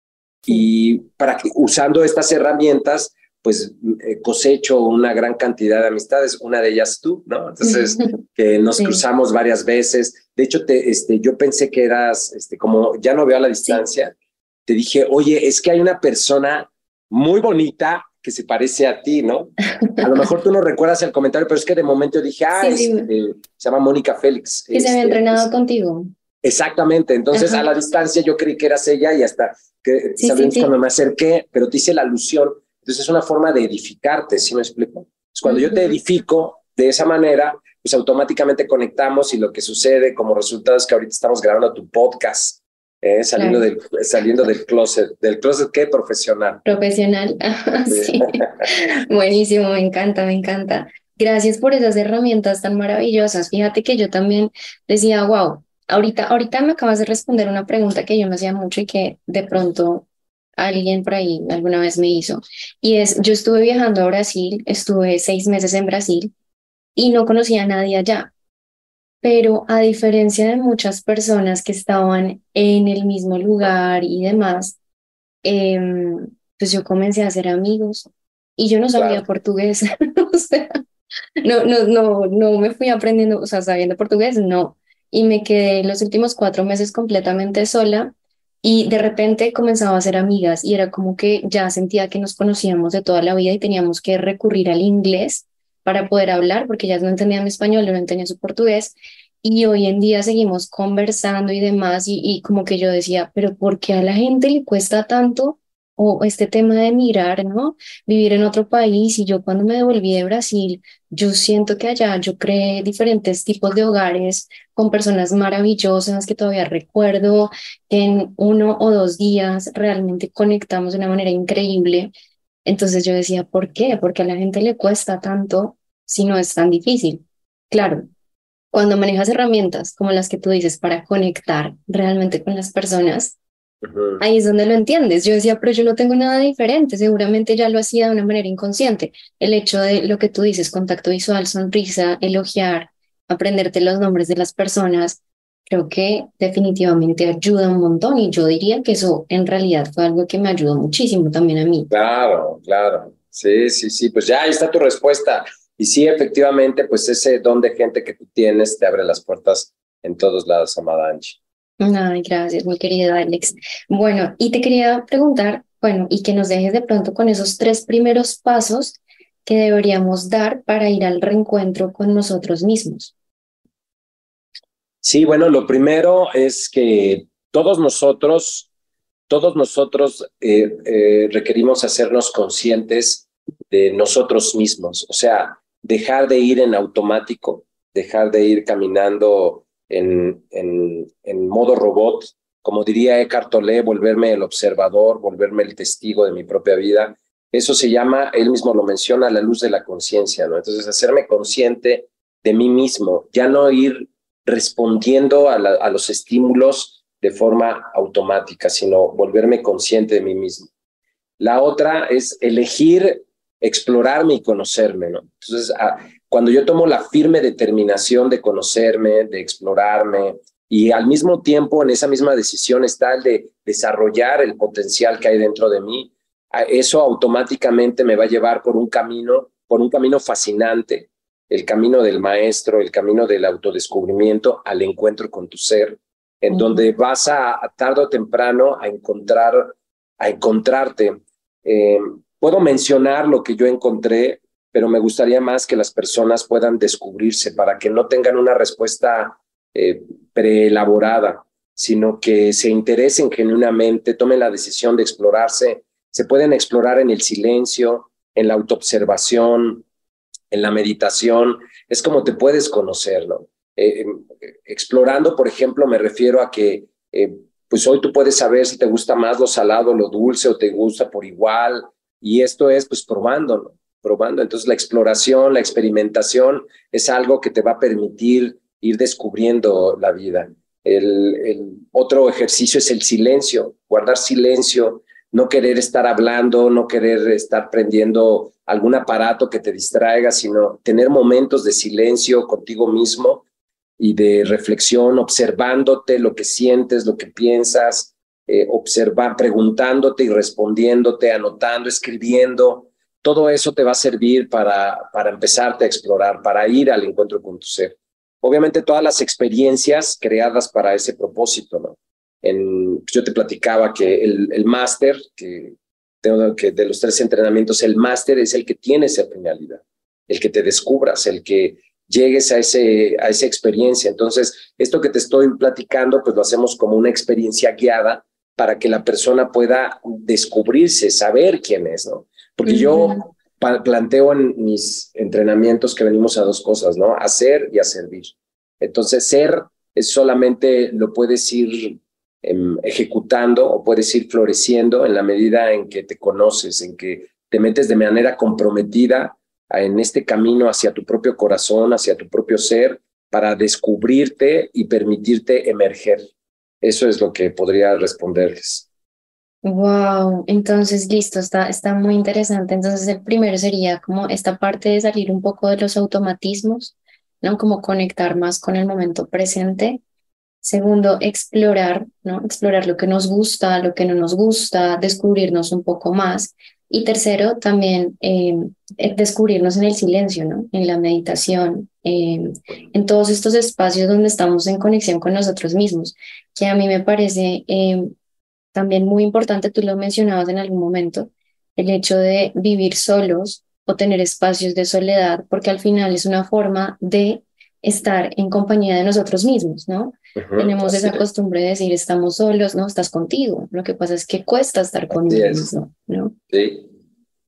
Y para que, usando estas herramientas, pues eh, cosecho una gran cantidad de amistades, una de ellas tú, ¿no? Entonces, que nos cruzamos varias veces. De hecho, te, este, yo pensé que eras, este, como ya no veo a la distancia, te dije, oye, es que hay una persona muy bonita que se parece a ti, ¿no? A lo mejor tú no recuerdas el comentario, pero es que de momento dije, ah, este, se llama Mónica Félix. Que se había este, entrenado contigo. Exactamente, entonces a la distancia yo creí que eras ella y hasta que cuando me acerqué, pero te hice la alusión entonces es una forma de edificarte, ¿sí me explico? cuando yo te edifico de esa manera, pues automáticamente conectamos y lo que sucede como resultado es que ahorita estamos grabando tu podcast, ¿eh? saliendo, del, saliendo del closet. ¿Del closet qué? Profesional. Profesional, sí. Buenísimo, me encanta, me encanta. Gracias por esas herramientas tan maravillosas. Fíjate que yo también decía, wow, ahorita, ahorita me acabas de responder una pregunta que yo me hacía mucho y que de pronto alguien por ahí alguna vez me hizo. Y es, yo estuve viajando a Brasil, estuve seis meses en Brasil y no conocía a nadie allá. Pero a diferencia de muchas personas que estaban en el mismo lugar y demás, em, pues yo comencé a hacer amigos y yo no sabía portugués. o sea, no, no, no, no me fui aprendiendo, o sea, sabiendo portugués, no. Y me quedé los últimos cuatro meses completamente sola y de repente comenzaba a ser amigas y era como que ya sentía que nos conocíamos de toda la vida y teníamos que recurrir al inglés para poder hablar, porque ellas no entendían mi español, yo no entendía su portugués. Y hoy en día seguimos conversando y demás, y, y como que yo decía, pero ¿por qué a la gente le cuesta tanto o este tema de mirar, ¿no? Vivir en otro país y yo cuando me devolví de Brasil, yo siento que allá yo creé diferentes tipos de hogares con personas maravillosas que todavía recuerdo, en uno o dos días realmente conectamos de una manera increíble. Entonces yo decía, ¿por qué? Porque a la gente le cuesta tanto si no es tan difícil. Claro, cuando manejas herramientas como las que tú dices para conectar realmente con las personas, Ahí es donde lo entiendes. Yo decía, pero yo no tengo nada diferente, seguramente ya lo hacía de una manera inconsciente. El hecho de lo que tú dices, contacto visual, sonrisa, elogiar, aprenderte los nombres de las personas, creo que definitivamente ayuda un montón y yo diría que eso en realidad fue algo que me ayudó muchísimo también a mí. Claro, claro. Sí, sí, sí, pues ya ahí está tu respuesta. Y sí, efectivamente, pues ese don de gente que tú tienes te abre las puertas en todos lados, amada Angie. Ay, gracias, mi querido Alex. Bueno, y te quería preguntar, bueno, y que nos dejes de pronto con esos tres primeros pasos que deberíamos dar para ir al reencuentro con nosotros mismos. Sí, bueno, lo primero es que todos nosotros, todos nosotros eh, eh, requerimos hacernos conscientes de nosotros mismos, o sea, dejar de ir en automático, dejar de ir caminando en, en, modo robot, como diría Eckhart Tolle, volverme el observador, volverme el testigo de mi propia vida. Eso se llama, él mismo lo menciona, la luz de la conciencia, ¿no? Entonces, hacerme consciente de mí mismo, ya no ir respondiendo a, los estímulos de forma automática, sino volverme consciente de mí mismo. La otra es elegir explorarme y conocerme, ¿no? Entonces, cuando yo tomo la firme determinación de conocerme, de explorarme, y al mismo tiempo en esa misma decisión está el de desarrollar el potencial que hay dentro de mí, eso automáticamente me va a llevar por un camino, por un camino fascinante, el camino del maestro, el camino del autodescubrimiento al encuentro con tu ser, en donde vas a, tarde o temprano a encontrar, a encontrarte. Eh, Puedo mencionar lo que yo encontré, pero me gustaría más que las personas puedan descubrirse para que no tengan una respuesta eh, preelaborada, sino que se interesen genuinamente, tomen la decisión de explorarse. Se pueden explorar en el silencio, en la autoobservación, en la meditación. Es como te puedes conocerlo. Eh, em, explorando, por ejemplo, me refiero a que eh, pues hoy tú puedes saber si te gusta más lo salado, lo dulce o te gusta por igual, y esto es pues probándolo, probando. Entonces la exploración, la experimentación es algo que te va a permitir ir descubriendo la vida. El, otro ejercicio es el silencio, guardar silencio, no querer estar hablando, no querer estar prendiendo algún aparato que te distraiga, sino tener momentos de silencio contigo mismo y de reflexión, observándote lo que sientes, lo que piensas, eh, observar, preguntándote y respondiéndote, anotando, escribiendo. Todo eso te va a servir para, para empezarte a explorar, para ir al encuentro con tu ser. Obviamente todas las experiencias creadas para ese propósito, ¿no? En, yo te platicaba que el, el máster, que, que de los tres entrenamientos, el máster es el que tiene esa finalidad, el que te descubras, el que llegues a, ese, a esa experiencia. Entonces, esto que te estoy platicando, pues lo hacemos como una experiencia guiada para que la persona pueda descubrirse, saber quién es, ¿no? Porque yo planteo en mis entrenamientos que venimos a dos cosas, ¿no? A ser y a servir. Entonces, ser es solamente lo puedes ir ejecutando o puedes ir floreciendo en la medida en que te conoces, en que te metes de manera comprometida en este camino hacia tu propio corazón, hacia tu propio ser, para descubrirte y permitirte emerger. Eso es lo que podría responderles. Wow, entonces listo, está, está muy interesante. Entonces el primero sería como esta parte de salir un poco de los automatismos, ¿no? Como conectar más con el momento presente. Segundo, explorar, ¿no? Explorar lo que nos gusta, lo que no nos gusta, descubrirnos un poco más. Y tercero, también em, eh, descubrirnos en el silencio, ¿no? En la meditación, em, en todos estos espacios donde estamos en conexión con nosotros mismos, que a mí me parece em, también muy importante, tú lo mencionabas en algún momento, el hecho de vivir solos o tener espacios de soledad, porque al final es una forma de estar en compañía de nosotros mismos, ¿no? Tenemos esa costumbre de decir estamos solos, no, estás contigo. Lo que pasa es que cuesta estar contigo ¿no? Sí.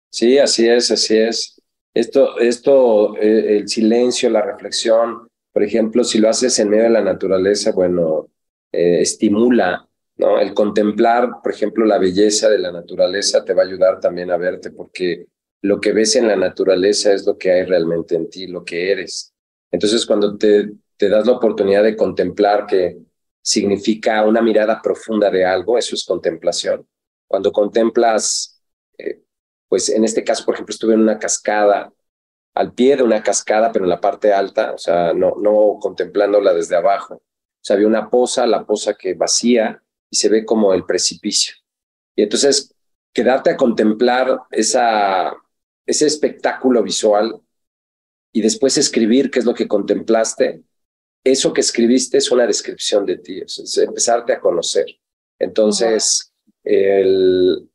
sí, así es, así es. Esto, esto eh, el silencio, la reflexión, por ejemplo, si lo haces en medio de la naturaleza, bueno, eh, estimula, ¿no? El contemplar, por ejemplo, la belleza de la naturaleza te va a ayudar también a verte, porque lo que ves en la naturaleza es lo que hay realmente en ti, lo que eres. Entonces, cuando te, te das la oportunidad de contemplar que significa una mirada profunda de algo, eso es contemplación. Cuando contemplas, eh, pues en este caso, por ejemplo, estuve en una cascada, al pie de una cascada, pero en la parte alta, o sea, no, no contemplándola desde abajo. O sea, había una poza, la poza que vacía y se ve como el precipicio. Y entonces, quedarte a contemplar esa, ese espectáculo visual y después escribir qué es lo que contemplaste, eso que escribiste es una descripción de ti, es empezarte a conocer. Entonces, el,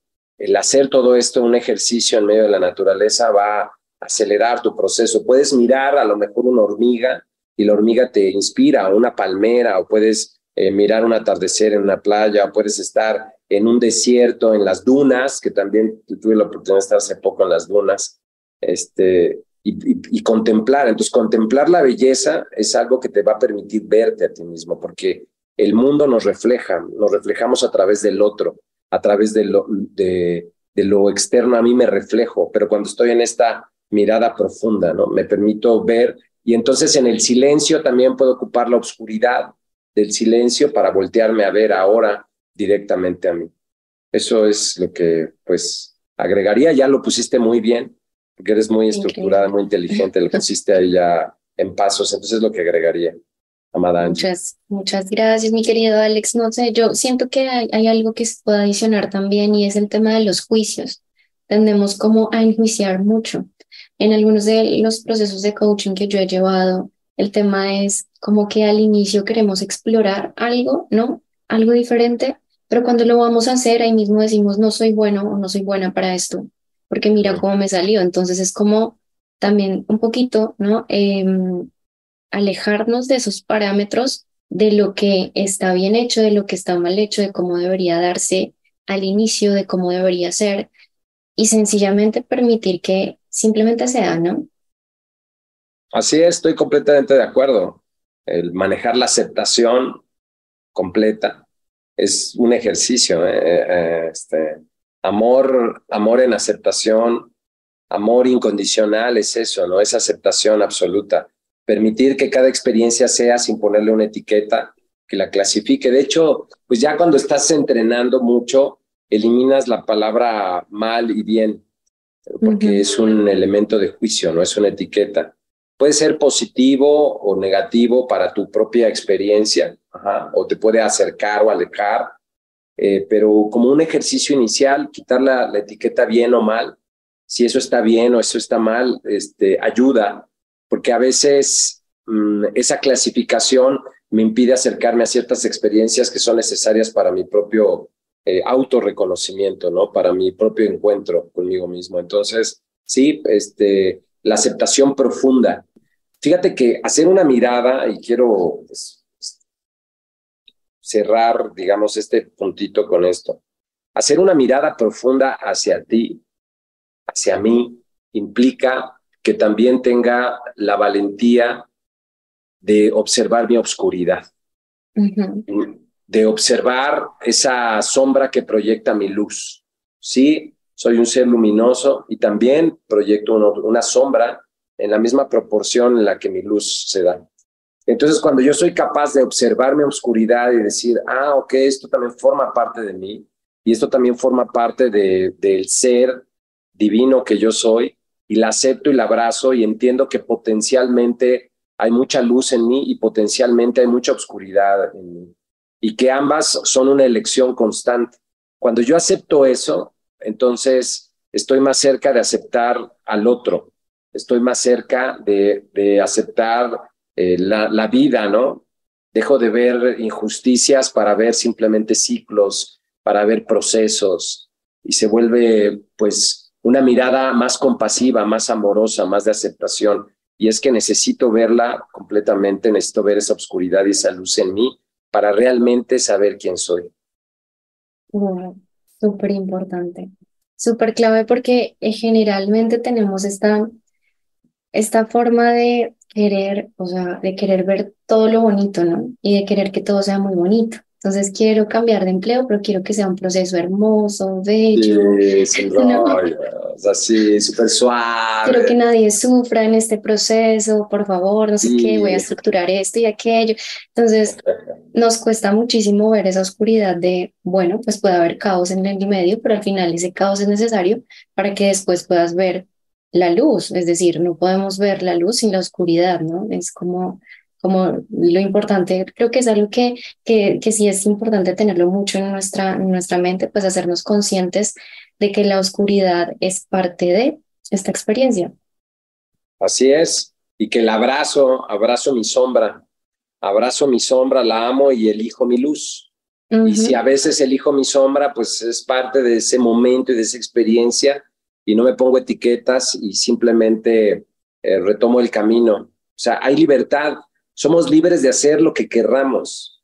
hacer todo esto, un ejercicio en medio de la naturaleza, va a acelerar tu proceso. Puedes mirar a lo mejor una hormiga y la hormiga te inspira, o una palmera, o puedes eh, mirar un atardecer en una playa, o puedes estar en un desierto, en las dunas, que también tuve la oportunidad de estar hace poco en las dunas. Este, y, contemplar. Entonces, contemplar la belleza es algo que te va a permitir verte a ti mismo, porque el mundo nos refleja, nos reflejamos a través del otro, a través de lo, de lo externo. A mí me reflejo, pero cuando estoy en esta mirada profunda, ¿no? Me permito ver y entonces en el silencio también puedo ocupar la oscuridad del silencio para voltearme a ver ahora directamente a mí. Eso es lo que pues agregaría, ya lo pusiste muy bien, porque eres muy estructurada, muy inteligente, lo pusiste ahí ya en pasos, entonces es lo que agregaría. Amada Muchas, muchas gracias, mi querido Alex. No sé, yo siento que hay, hay algo que se puede adicionar también y es el tema de los juicios. Tendemos como a enjuiciar mucho. En algunos de los procesos de coaching que yo he llevado, el tema es como que al inicio queremos explorar algo, ¿no? Algo diferente, pero cuando lo vamos a hacer, ahí mismo decimos, no soy bueno o no soy buena para esto porque mira cómo me salió. Entonces es como también un poquito, ¿no? Em, alejarnos de esos parámetros de lo que está bien hecho, de lo que está mal hecho, de cómo debería darse al inicio, de cómo debería ser, y sencillamente permitir que simplemente sea, ¿no? Así es, estoy completamente de acuerdo. El manejar la aceptación completa es un ejercicio. ¿eh? Eh, este, Amor, amor en aceptación, amor incondicional es eso, ¿no? Es aceptación absoluta. Permitir que cada experiencia sea sin ponerle una etiqueta que la clasifique. De hecho, pues ya cuando estás entrenando mucho, eliminas la palabra mal y bien, porque es un elemento de juicio, no es una etiqueta. puede ser positivo o negativo para tu propia experiencia, o te puede acercar o alejar, eh, pero como un ejercicio inicial, quitar la, la, etiqueta bien o mal, si eso está bien o eso está mal, este, ayuda, porque a veces mm, esa clasificación me impide acercarme a ciertas experiencias que son necesarias para mi propio eh, autorreconocimiento, ¿no? Para mi propio encuentro conmigo mismo. Entonces, sí, este, la aceptación profunda. Fíjate que hacer una mirada, y quiero pues, cerrar, digamos, este puntito con esto. Hacer una mirada profunda hacia ti, hacia mí, implica que también tenga la valentía de observar mi obscuridad, de observar esa sombra que proyecta mi luz. Sí, soy un ser luminoso y también proyecto una sombra en la misma proporción en la que mi luz se da. Entonces, cuando yo soy capaz de observar mi oscuridad y decir, ah, ok, esto también forma parte de mí y esto también forma parte de, del ser divino que yo soy, y la acepto y la abrazo y entiendo que potencialmente hay mucha luz en mí y potencialmente hay mucha oscuridad en mí y que ambas son una elección constante. Cuando yo acepto eso, entonces estoy más cerca de aceptar al otro, estoy más cerca de aceptar eh, la, la vida, ¿no? Dejo de ver injusticias para ver simplemente ciclos, para ver procesos y se vuelve pues una mirada más compasiva, más amorosa, más de aceptación. Y es que necesito verla completamente, necesito ver esa oscuridad y esa luz en mí para realmente saber quién soy. Wow, súper importante, súper clave porque eh, generalmente tenemos esta, esta forma de querer, o sea, de querer ver todo lo bonito, ¿no? Y de querer que todo sea muy bonito. Entonces quiero cambiar de empleo, pero quiero que sea un proceso hermoso, bello. Sí, ¿no? así, súper suave. Quiero que nadie sufra en este proceso, por favor, no sé qué, voy a estructurar esto y aquello. Entonces, nos cuesta muchísimo ver esa oscuridad de, bueno, pues puede haber caos en el medio, pero al final ese caos es necesario para que después puedas ver la luz. Es decir, no podemos ver la luz sin la oscuridad, ¿no? Es como como lo importante, creo que es algo que, que, que sí es importante tenerlo mucho en nuestra, en nuestra mente, pues hacernos conscientes de que la oscuridad es parte de esta experiencia. Así es, y que el abrazo, abrazo mi sombra, abrazo mi sombra, la amo y elijo mi luz. Y si a veces elijo mi sombra, pues es parte de ese momento y de esa experiencia y no me pongo etiquetas y simplemente eh, retomo el camino. O sea, hay libertad, somos libres de hacer lo que querramos.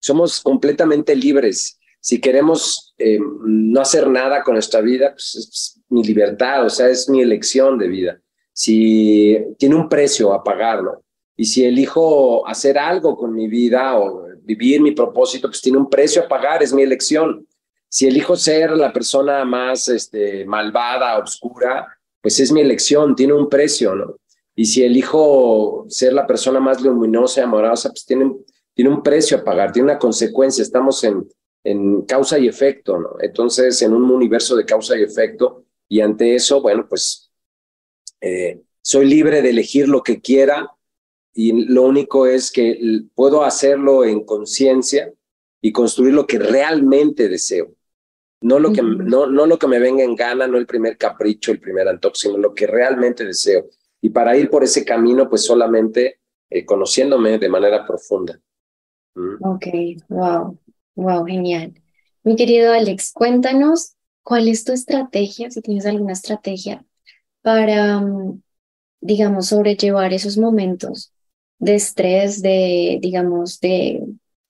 Somos completamente libres. Si queremos eh, no hacer nada con nuestra vida, pues es mi libertad, o sea, es mi elección de vida. Si tiene un precio a pagar, ¿no? Y si elijo hacer algo con mi vida o vivir mi propósito, pues tiene un precio a pagar, es mi elección. Si elijo ser la persona más este, malvada, oscura, pues es mi elección, tiene un precio, ¿no? Y si elijo ser la persona más luminosa y amorosa, pues tiene, tiene un precio a pagar, tiene una consecuencia. Estamos en, en causa y efecto, ¿no? Entonces, en un universo de causa y efecto, y ante eso, bueno, pues eh, soy libre de elegir lo que quiera y lo único es que puedo hacerlo en conciencia y construir lo que realmente deseo. No lo, que, no, no lo que me venga en gana, no el primer capricho, el primer antojo, sino lo que realmente deseo. Y para ir por ese camino, pues solamente eh, conociéndome de manera profunda. ¿Mm? Ok, wow, wow, genial. Mi querido Alex, cuéntanos cuál es tu estrategia, si tienes alguna estrategia para, mm, digamos, sobrellevar esos momentos de estrés, de, digamos, de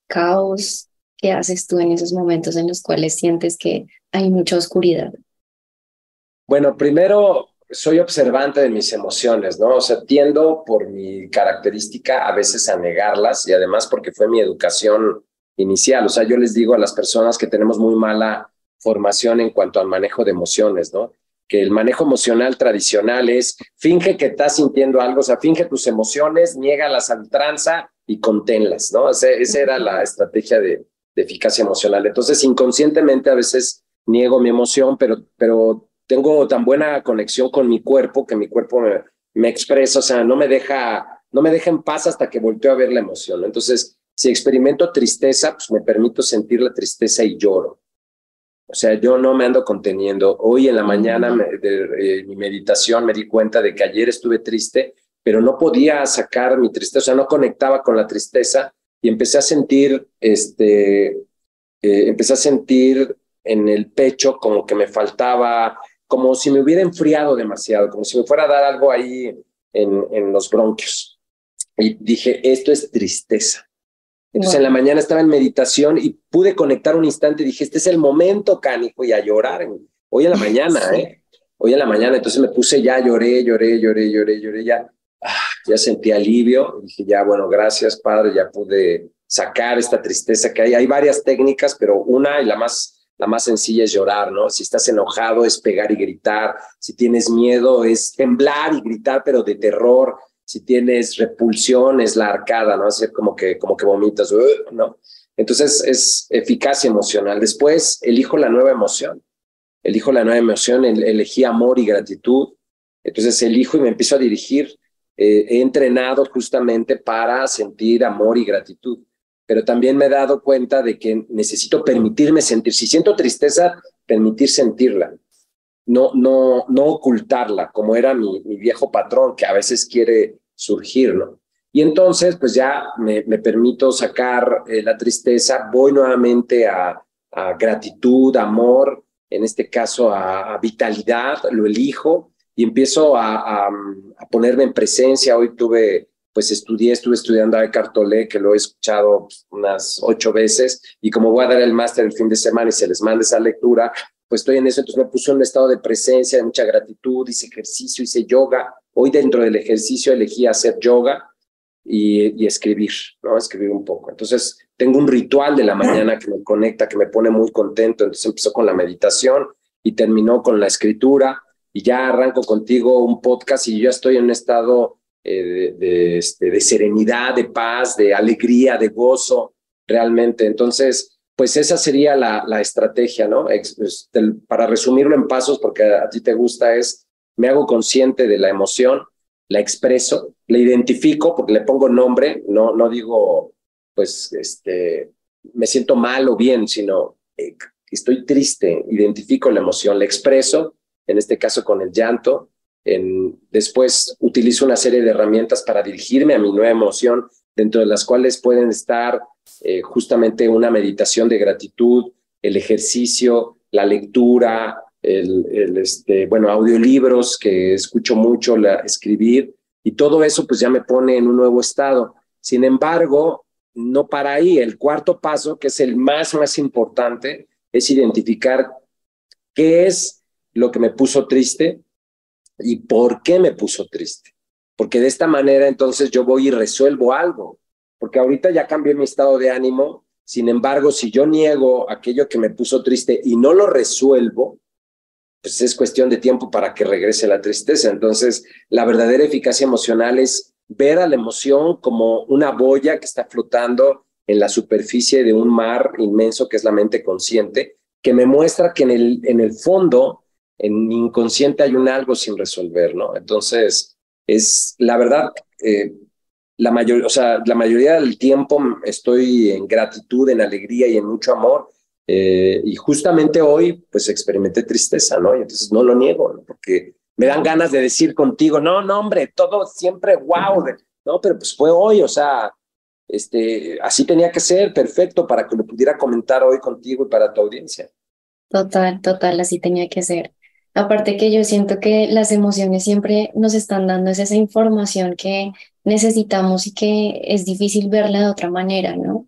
caos. ¿Qué haces tú en esos momentos en los cuales sientes que hay mucha oscuridad? Bueno, primero soy observante de mis emociones, ¿no? O sea, tiendo por mi característica a veces a negarlas y además porque fue mi educación inicial. O sea, yo les digo a las personas que tenemos muy mala formación en cuanto al manejo de emociones, ¿no? Que el manejo emocional tradicional es finge que estás sintiendo algo, o sea, finge tus emociones, niégalas a ultranza y conténlas, ¿no? O sea, esa era la estrategia de, de eficacia emocional. Entonces, inconscientemente a veces niego mi emoción, pero, pero tengo tan buena conexión con mi cuerpo que mi cuerpo me, me expreso, o sea, no me deja, no me deja en paz hasta que volteo a ver la emoción. Entonces, si experimento tristeza, pues me permito sentir la tristeza y lloro. O sea, yo no me ando conteniendo. Hoy en la mañana de, mi meditación me di cuenta de que ayer estuve triste, pero no podía sacar mi tristeza, o sea, no conectaba con la tristeza y empecé a sentir, este, eh, empecé a sentir en el pecho como que me faltaba, como si me hubiera enfriado demasiado, como si me fuera a dar algo ahí en, en los bronquios. Y dije, esto es tristeza. Entonces en la mañana estaba en meditación y pude conectar un instante dije, este es el momento, canijo, y a llorar. Hoy en la mañana, ¿eh? Hoy en la mañana, entonces me puse ya, lloré, lloré, lloré, lloré, lloré, ya, ya sentí alivio. Dije, ya, bueno, gracias, Padre, ya pude sacar esta tristeza que hay. Hay varias técnicas, pero una y la más, la más sencilla es llorar, ¿no? Si estás enojado es pegar y gritar. Si tienes miedo es temblar y gritar, pero de terror si tienes repulsión es la arcada, ¿no? Así como que, como que vomitas, ¿no? Entonces es eficacia emocional. Después elijo la nueva emoción. Elijo la nueva emoción, elegí amor y gratitud. Entonces elijo y me empiezo a dirigir. Eh, he entrenado justamente para sentir amor y gratitud. Pero también me he dado cuenta de que necesito permitirme sentir. Si siento tristeza, permitir sentirla no, no, no ocultarla, como era mi, viejo patrón, que a veces quiere surgir, ¿no? Y entonces, pues ya me, permito sacar eh, la tristeza, voy nuevamente a, gratitud, amor, en este caso a, vitalidad, lo elijo y empiezo a, a, ponerme en presencia. Hoy tuve, pues estudié, estuve estudiando a Eckhart Tolle, que lo he escuchado pues, unas ocho veces, y como voy a dar el máster el fin de semana y se les manda esa lectura, pues estoy en eso, entonces me puse en un estado de presencia, de mucha gratitud, hice ejercicio, hice yoga. Hoy dentro del ejercicio elegí hacer yoga y, escribir, ¿no? Escribir un poco. Entonces tengo un ritual de la mañana que me conecta, que me pone muy contento. Entonces empezó con la meditación y terminó con la escritura y ya arranco contigo un podcast y yo ya estoy en un estado eh, de, este, de serenidad, de paz, de alegría, de gozo, realmente. Entonces, pues esa sería la, estrategia, ¿no? para resumirlo en pasos, porque a, ti te gusta, es me hago consciente de la emoción, la expreso, la identifico porque le pongo nombre, no, no digo, pues, este, me siento mal o bien, sino eh, estoy triste, identifico la emoción, la expreso, en este caso con el llanto, después utilizo una serie de herramientas para dirigirme a mi nueva emoción, dentro de las cuales pueden estar eh, justamente una meditación de gratitud, el ejercicio, la lectura, el, este, bueno, audiolibros que escucho mucho, la, escribir, y todo eso pues ya me pone en un nuevo estado. Sin embargo, no para ahí. El cuarto paso, que es el más, más importante, es identificar qué es lo que me puso triste y por qué me puso triste. Porque de esta manera entonces yo voy y resuelvo algo porque ahorita ya cambié mi estado de ánimo. Sin embargo, si yo niego aquello que me puso triste y no lo resuelvo, pues es cuestión de tiempo para que regrese la tristeza. Entonces, la verdadera eficacia emocional es ver a la emoción como una boya que está flotando en la superficie de un mar inmenso que es la mente consciente, que me muestra que en el, en el fondo, en mi inconsciente hay un algo sin resolver, ¿no? Entonces, es la verdad, eh, la, mayor, o sea, la mayoría del tiempo estoy en gratitud, en alegría y en mucho amor. Eh, y justamente hoy, pues experimenté tristeza, ¿no? Y entonces no lo niego, porque me dan ganas de decir contigo, no, no, hombre, todo siempre wow, no, pero pues fue hoy, o sea, este, así tenía que ser, perfecto, para que lo pudiera comentar hoy contigo y para tu audiencia. Total, total, así tenía que ser. Aparte que yo siento que las emociones siempre nos están dando esa información que necesitamos y que es difícil verla de otra manera, ¿no?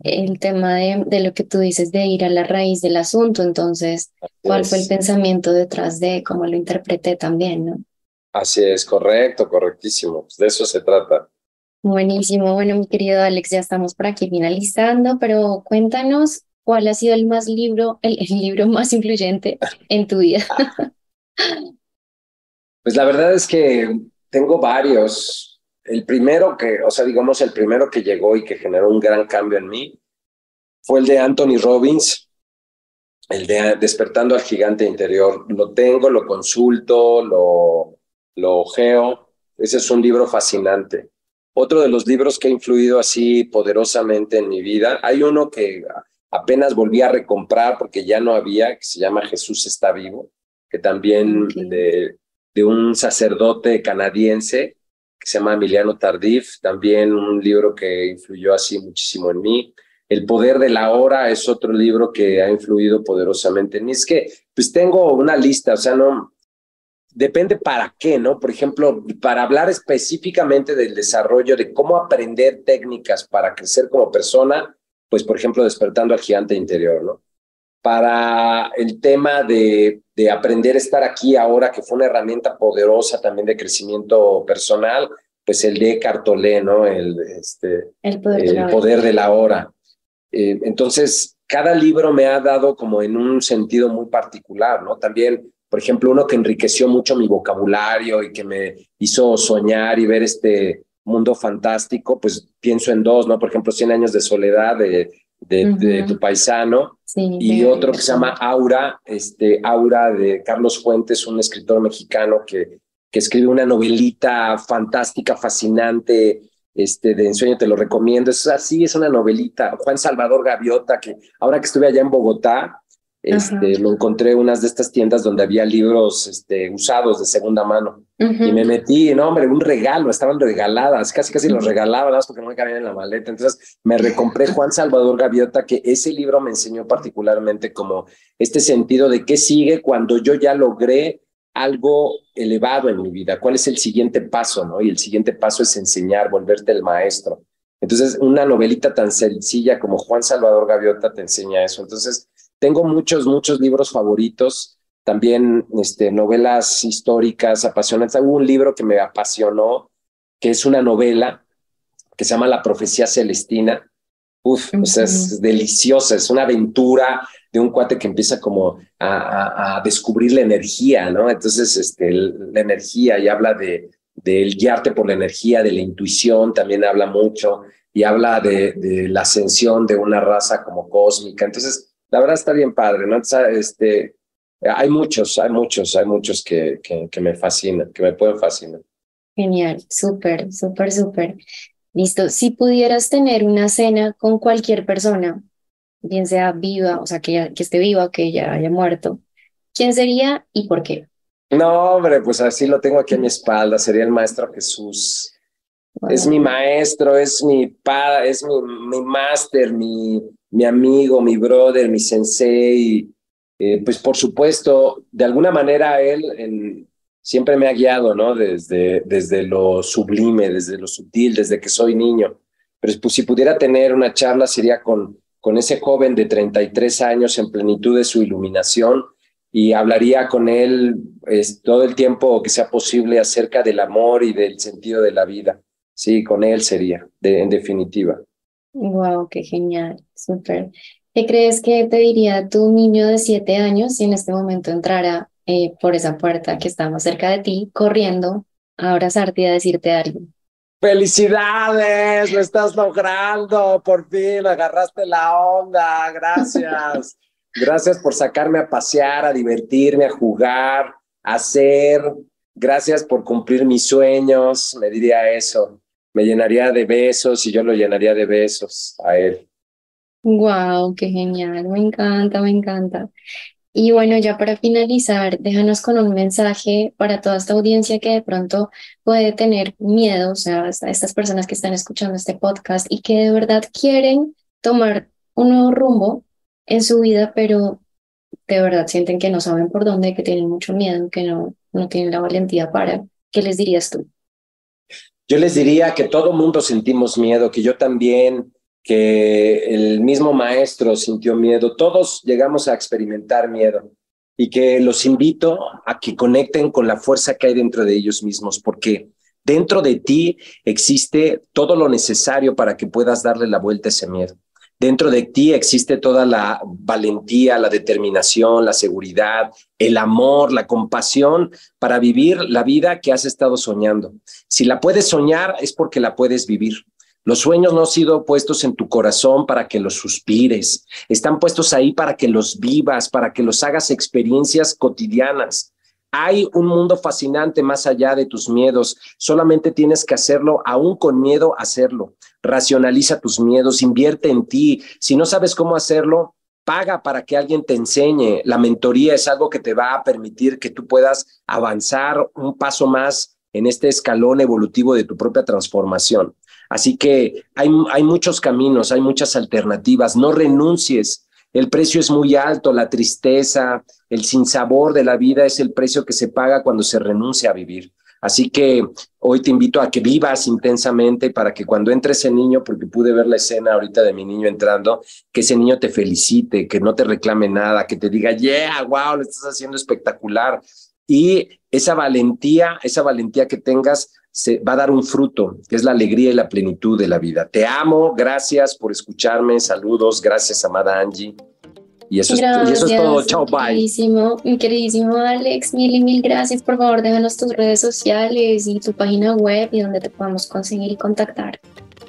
El tema de, de, lo que tú dices de ir a la raíz del asunto, entonces, ¿cuál fue el pensamiento detrás de cómo lo interpreté también, no? Así es, correcto, correctísimo, pues de eso se trata. Buenísimo, bueno, mi querido Alex, ya estamos por aquí finalizando, pero cuéntanos cuál ha sido el más libro, el, el libro más influyente en tu vida. Pues la verdad es que tengo varios, el primero que, o sea, digamos, el primero que llegó y que generó un gran cambio en mí fue el de Anthony Robbins, el de Despertando al Gigante Interior. Lo tengo, lo consulto, lo, lo ojeo Ese es un libro fascinante. Otro de los libros que ha influido así poderosamente en mi vida, hay uno que apenas volví a recomprar porque ya no había, que se llama Jesús está vivo, que también de, de un sacerdote canadiense que se llama Emiliano Tardif, también un libro que influyó así muchísimo en mí. El poder de la hora es otro libro que ha influido poderosamente en mí. Es que, pues tengo una lista, o sea, no, depende para qué, ¿no? Por ejemplo, para hablar específicamente del desarrollo, de cómo aprender técnicas para crecer como persona, pues, por ejemplo, despertando al gigante interior, ¿no? Para el tema de, de aprender a estar aquí ahora, que fue una herramienta poderosa también de crecimiento personal, pues el de Cartolé, ¿no? El, este, el poder, el de, la poder de la hora. Eh, entonces, cada libro me ha dado como en un sentido muy particular, ¿no? También, por ejemplo, uno que enriqueció mucho mi vocabulario y que me hizo soñar y ver este mundo fantástico, pues pienso en dos, ¿no? Por ejemplo, Cien años de soledad de, de, uh -huh. de tu paisano sí, y otro que se llama Aura, este, Aura de Carlos Fuentes, un escritor mexicano que, que escribe una novelita fantástica, fascinante, este, de ensueño, te lo recomiendo. Es así, es una novelita. Juan Salvador Gaviota, que ahora que estuve allá en Bogotá, este, me encontré unas de estas tiendas donde había libros este, usados de segunda mano. Uh -huh. Y me metí, no, hombre, un regalo, estaban regaladas, casi casi uh -huh. los regalaba, nada más porque no me cabían en la maleta. Entonces me recompré Juan Salvador Gaviota, que ese libro me enseñó particularmente como este sentido de qué sigue cuando yo ya logré algo elevado en mi vida, cuál es el siguiente paso, ¿no? Y el siguiente paso es enseñar, volverte el maestro. Entonces, una novelita tan sencilla como Juan Salvador Gaviota te enseña eso. Entonces, tengo muchos, muchos libros favoritos, también este, novelas históricas apasionantes. Hubo un libro que me apasionó, que es una novela que se llama La Profecía Celestina. Uf, uh -huh. o sea, es deliciosa, es una aventura de un cuate que empieza como a, a, a descubrir la energía, ¿no? Entonces, este, la energía y habla de, del guiarte por la energía, de la intuición, también habla mucho y habla de, de la ascensión de una raza como cósmica. Entonces, la verdad está bien padre, ¿no? Este, hay muchos, hay muchos, hay muchos que, que, que me fascinan, que me pueden fascinar. Genial, súper, súper, súper. Listo. Si pudieras tener una cena con cualquier persona, bien sea viva, o sea, que, ya, que esté viva o que ya haya muerto, ¿quién sería y por qué? No, hombre, pues así lo tengo aquí a mi espalda, sería el maestro Jesús. Wow. Es mi maestro, es mi padre, es mi, mi máster, mi, mi amigo, mi brother, mi sensei. Eh, pues por supuesto, de alguna manera él en, siempre me ha guiado, ¿no? Desde, desde lo sublime, desde lo sutil, desde que soy niño. Pero pues, si pudiera tener una charla sería con, con ese joven de 33 años en plenitud de su iluminación y hablaría con él todo el tiempo que sea posible acerca del amor y del sentido de la vida. Sí, con él sería, en definitiva. Wow, qué genial, súper. ¿Qué crees que te diría tu niño de siete años si en este momento entrara eh, por esa puerta que está más cerca de ti, corriendo a abrazarte y a decirte algo? ¡Felicidades! ¡Lo estás logrando! Por fin agarraste la onda. Gracias. Gracias por sacarme a pasear, a divertirme, a jugar, a hacer. Gracias por cumplir mis sueños. Me diría eso. Me llenaría de besos y yo lo llenaría de besos a él. Wow, qué genial. Me encanta, me encanta. Y bueno, ya para finalizar, déjanos con un mensaje para toda esta audiencia que de pronto puede tener miedo, o sea, estas personas que están escuchando este podcast y que de verdad quieren tomar un nuevo rumbo en su vida, pero de verdad sienten que no saben por dónde, que tienen mucho miedo, que no, no tienen la valentía para. ¿Qué les dirías tú? Yo les diría que todo mundo sentimos miedo, que yo también, que el mismo maestro sintió miedo, todos llegamos a experimentar miedo y que los invito a que conecten con la fuerza que hay dentro de ellos mismos, porque dentro de ti existe todo lo necesario para que puedas darle la vuelta a ese miedo. Dentro de ti existe toda la valentía, la determinación, la seguridad, el amor, la compasión para vivir la vida que has estado soñando. Si la puedes soñar es porque la puedes vivir. Los sueños no han sido puestos en tu corazón para que los suspires, están puestos ahí para que los vivas, para que los hagas experiencias cotidianas. Hay un mundo fascinante más allá de tus miedos. Solamente tienes que hacerlo, aún con miedo, hacerlo. Racionaliza tus miedos, invierte en ti. Si no sabes cómo hacerlo, paga para que alguien te enseñe. La mentoría es algo que te va a permitir que tú puedas avanzar un paso más en este escalón evolutivo de tu propia transformación. Así que hay, hay muchos caminos, hay muchas alternativas. No renuncies el precio es muy alto, la tristeza, el sinsabor de la vida es el precio que se paga cuando se renuncia a vivir. Así que hoy te invito a que vivas intensamente para que cuando entre ese niño, porque pude ver la escena ahorita de mi niño entrando, que ese niño te felicite, que no te reclame nada, que te diga, yeah, wow, lo estás haciendo espectacular. Y esa valentía, esa valentía que tengas, se va a dar un fruto, que es la alegría y la plenitud de la vida. Te amo, gracias por escucharme, saludos, gracias, amada Angie. Y eso, es, eso es todo, chao, bye. Queridísimo, mi queridísimo Alex, mil y mil gracias. Por favor, déjanos tus redes sociales y tu página web y donde te podamos conseguir y contactar.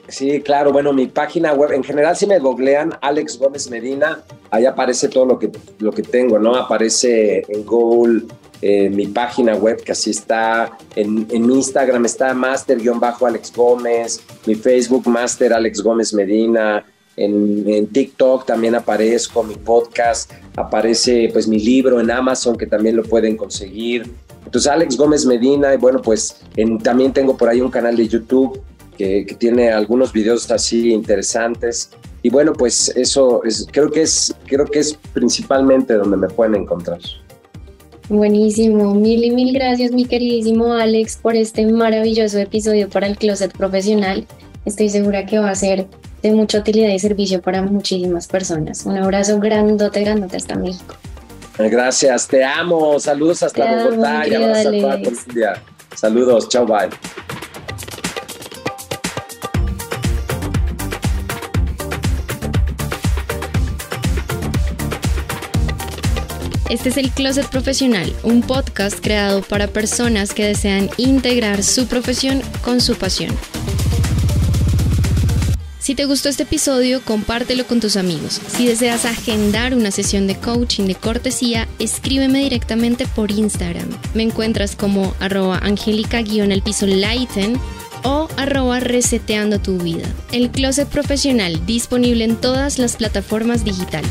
Sí, claro, bueno, mi página web, en general si me googlean Alex Gómez Medina, ahí aparece todo lo que, lo que tengo, ¿no? Aparece en Google mi página web, que así está, en, en Instagram está master-alex Gómez, mi Facebook Master Alex Gómez Medina, en, TikTok también aparezco, mi podcast, aparece pues mi libro en Amazon que también lo pueden conseguir. Entonces Alex Gómez Medina y bueno pues también tengo por ahí un canal de YouTube que, tiene algunos videos así interesantes y bueno pues eso es, creo que es creo que es principalmente donde me pueden encontrar. Buenísimo, mil y mil gracias mi queridísimo Alex por este maravilloso episodio para el Closet Profesional. Estoy segura que va a ser de mucha utilidad y servicio para muchísimas personas. Un abrazo grandote, grandote hasta México. Gracias, te amo. Saludos hasta Bogotá y a toda Colombia. Saludos, chao, bye. Este es el Closet Profesional, un podcast creado para personas que desean integrar su profesión con su pasión. Si te gustó este episodio, compártelo con tus amigos. Si deseas agendar una sesión de coaching de cortesía, escríbeme directamente por Instagram. Me encuentras como arroba angélica-el piso lighten o arroba reseteando tu vida. El closet profesional disponible en todas las plataformas digitales.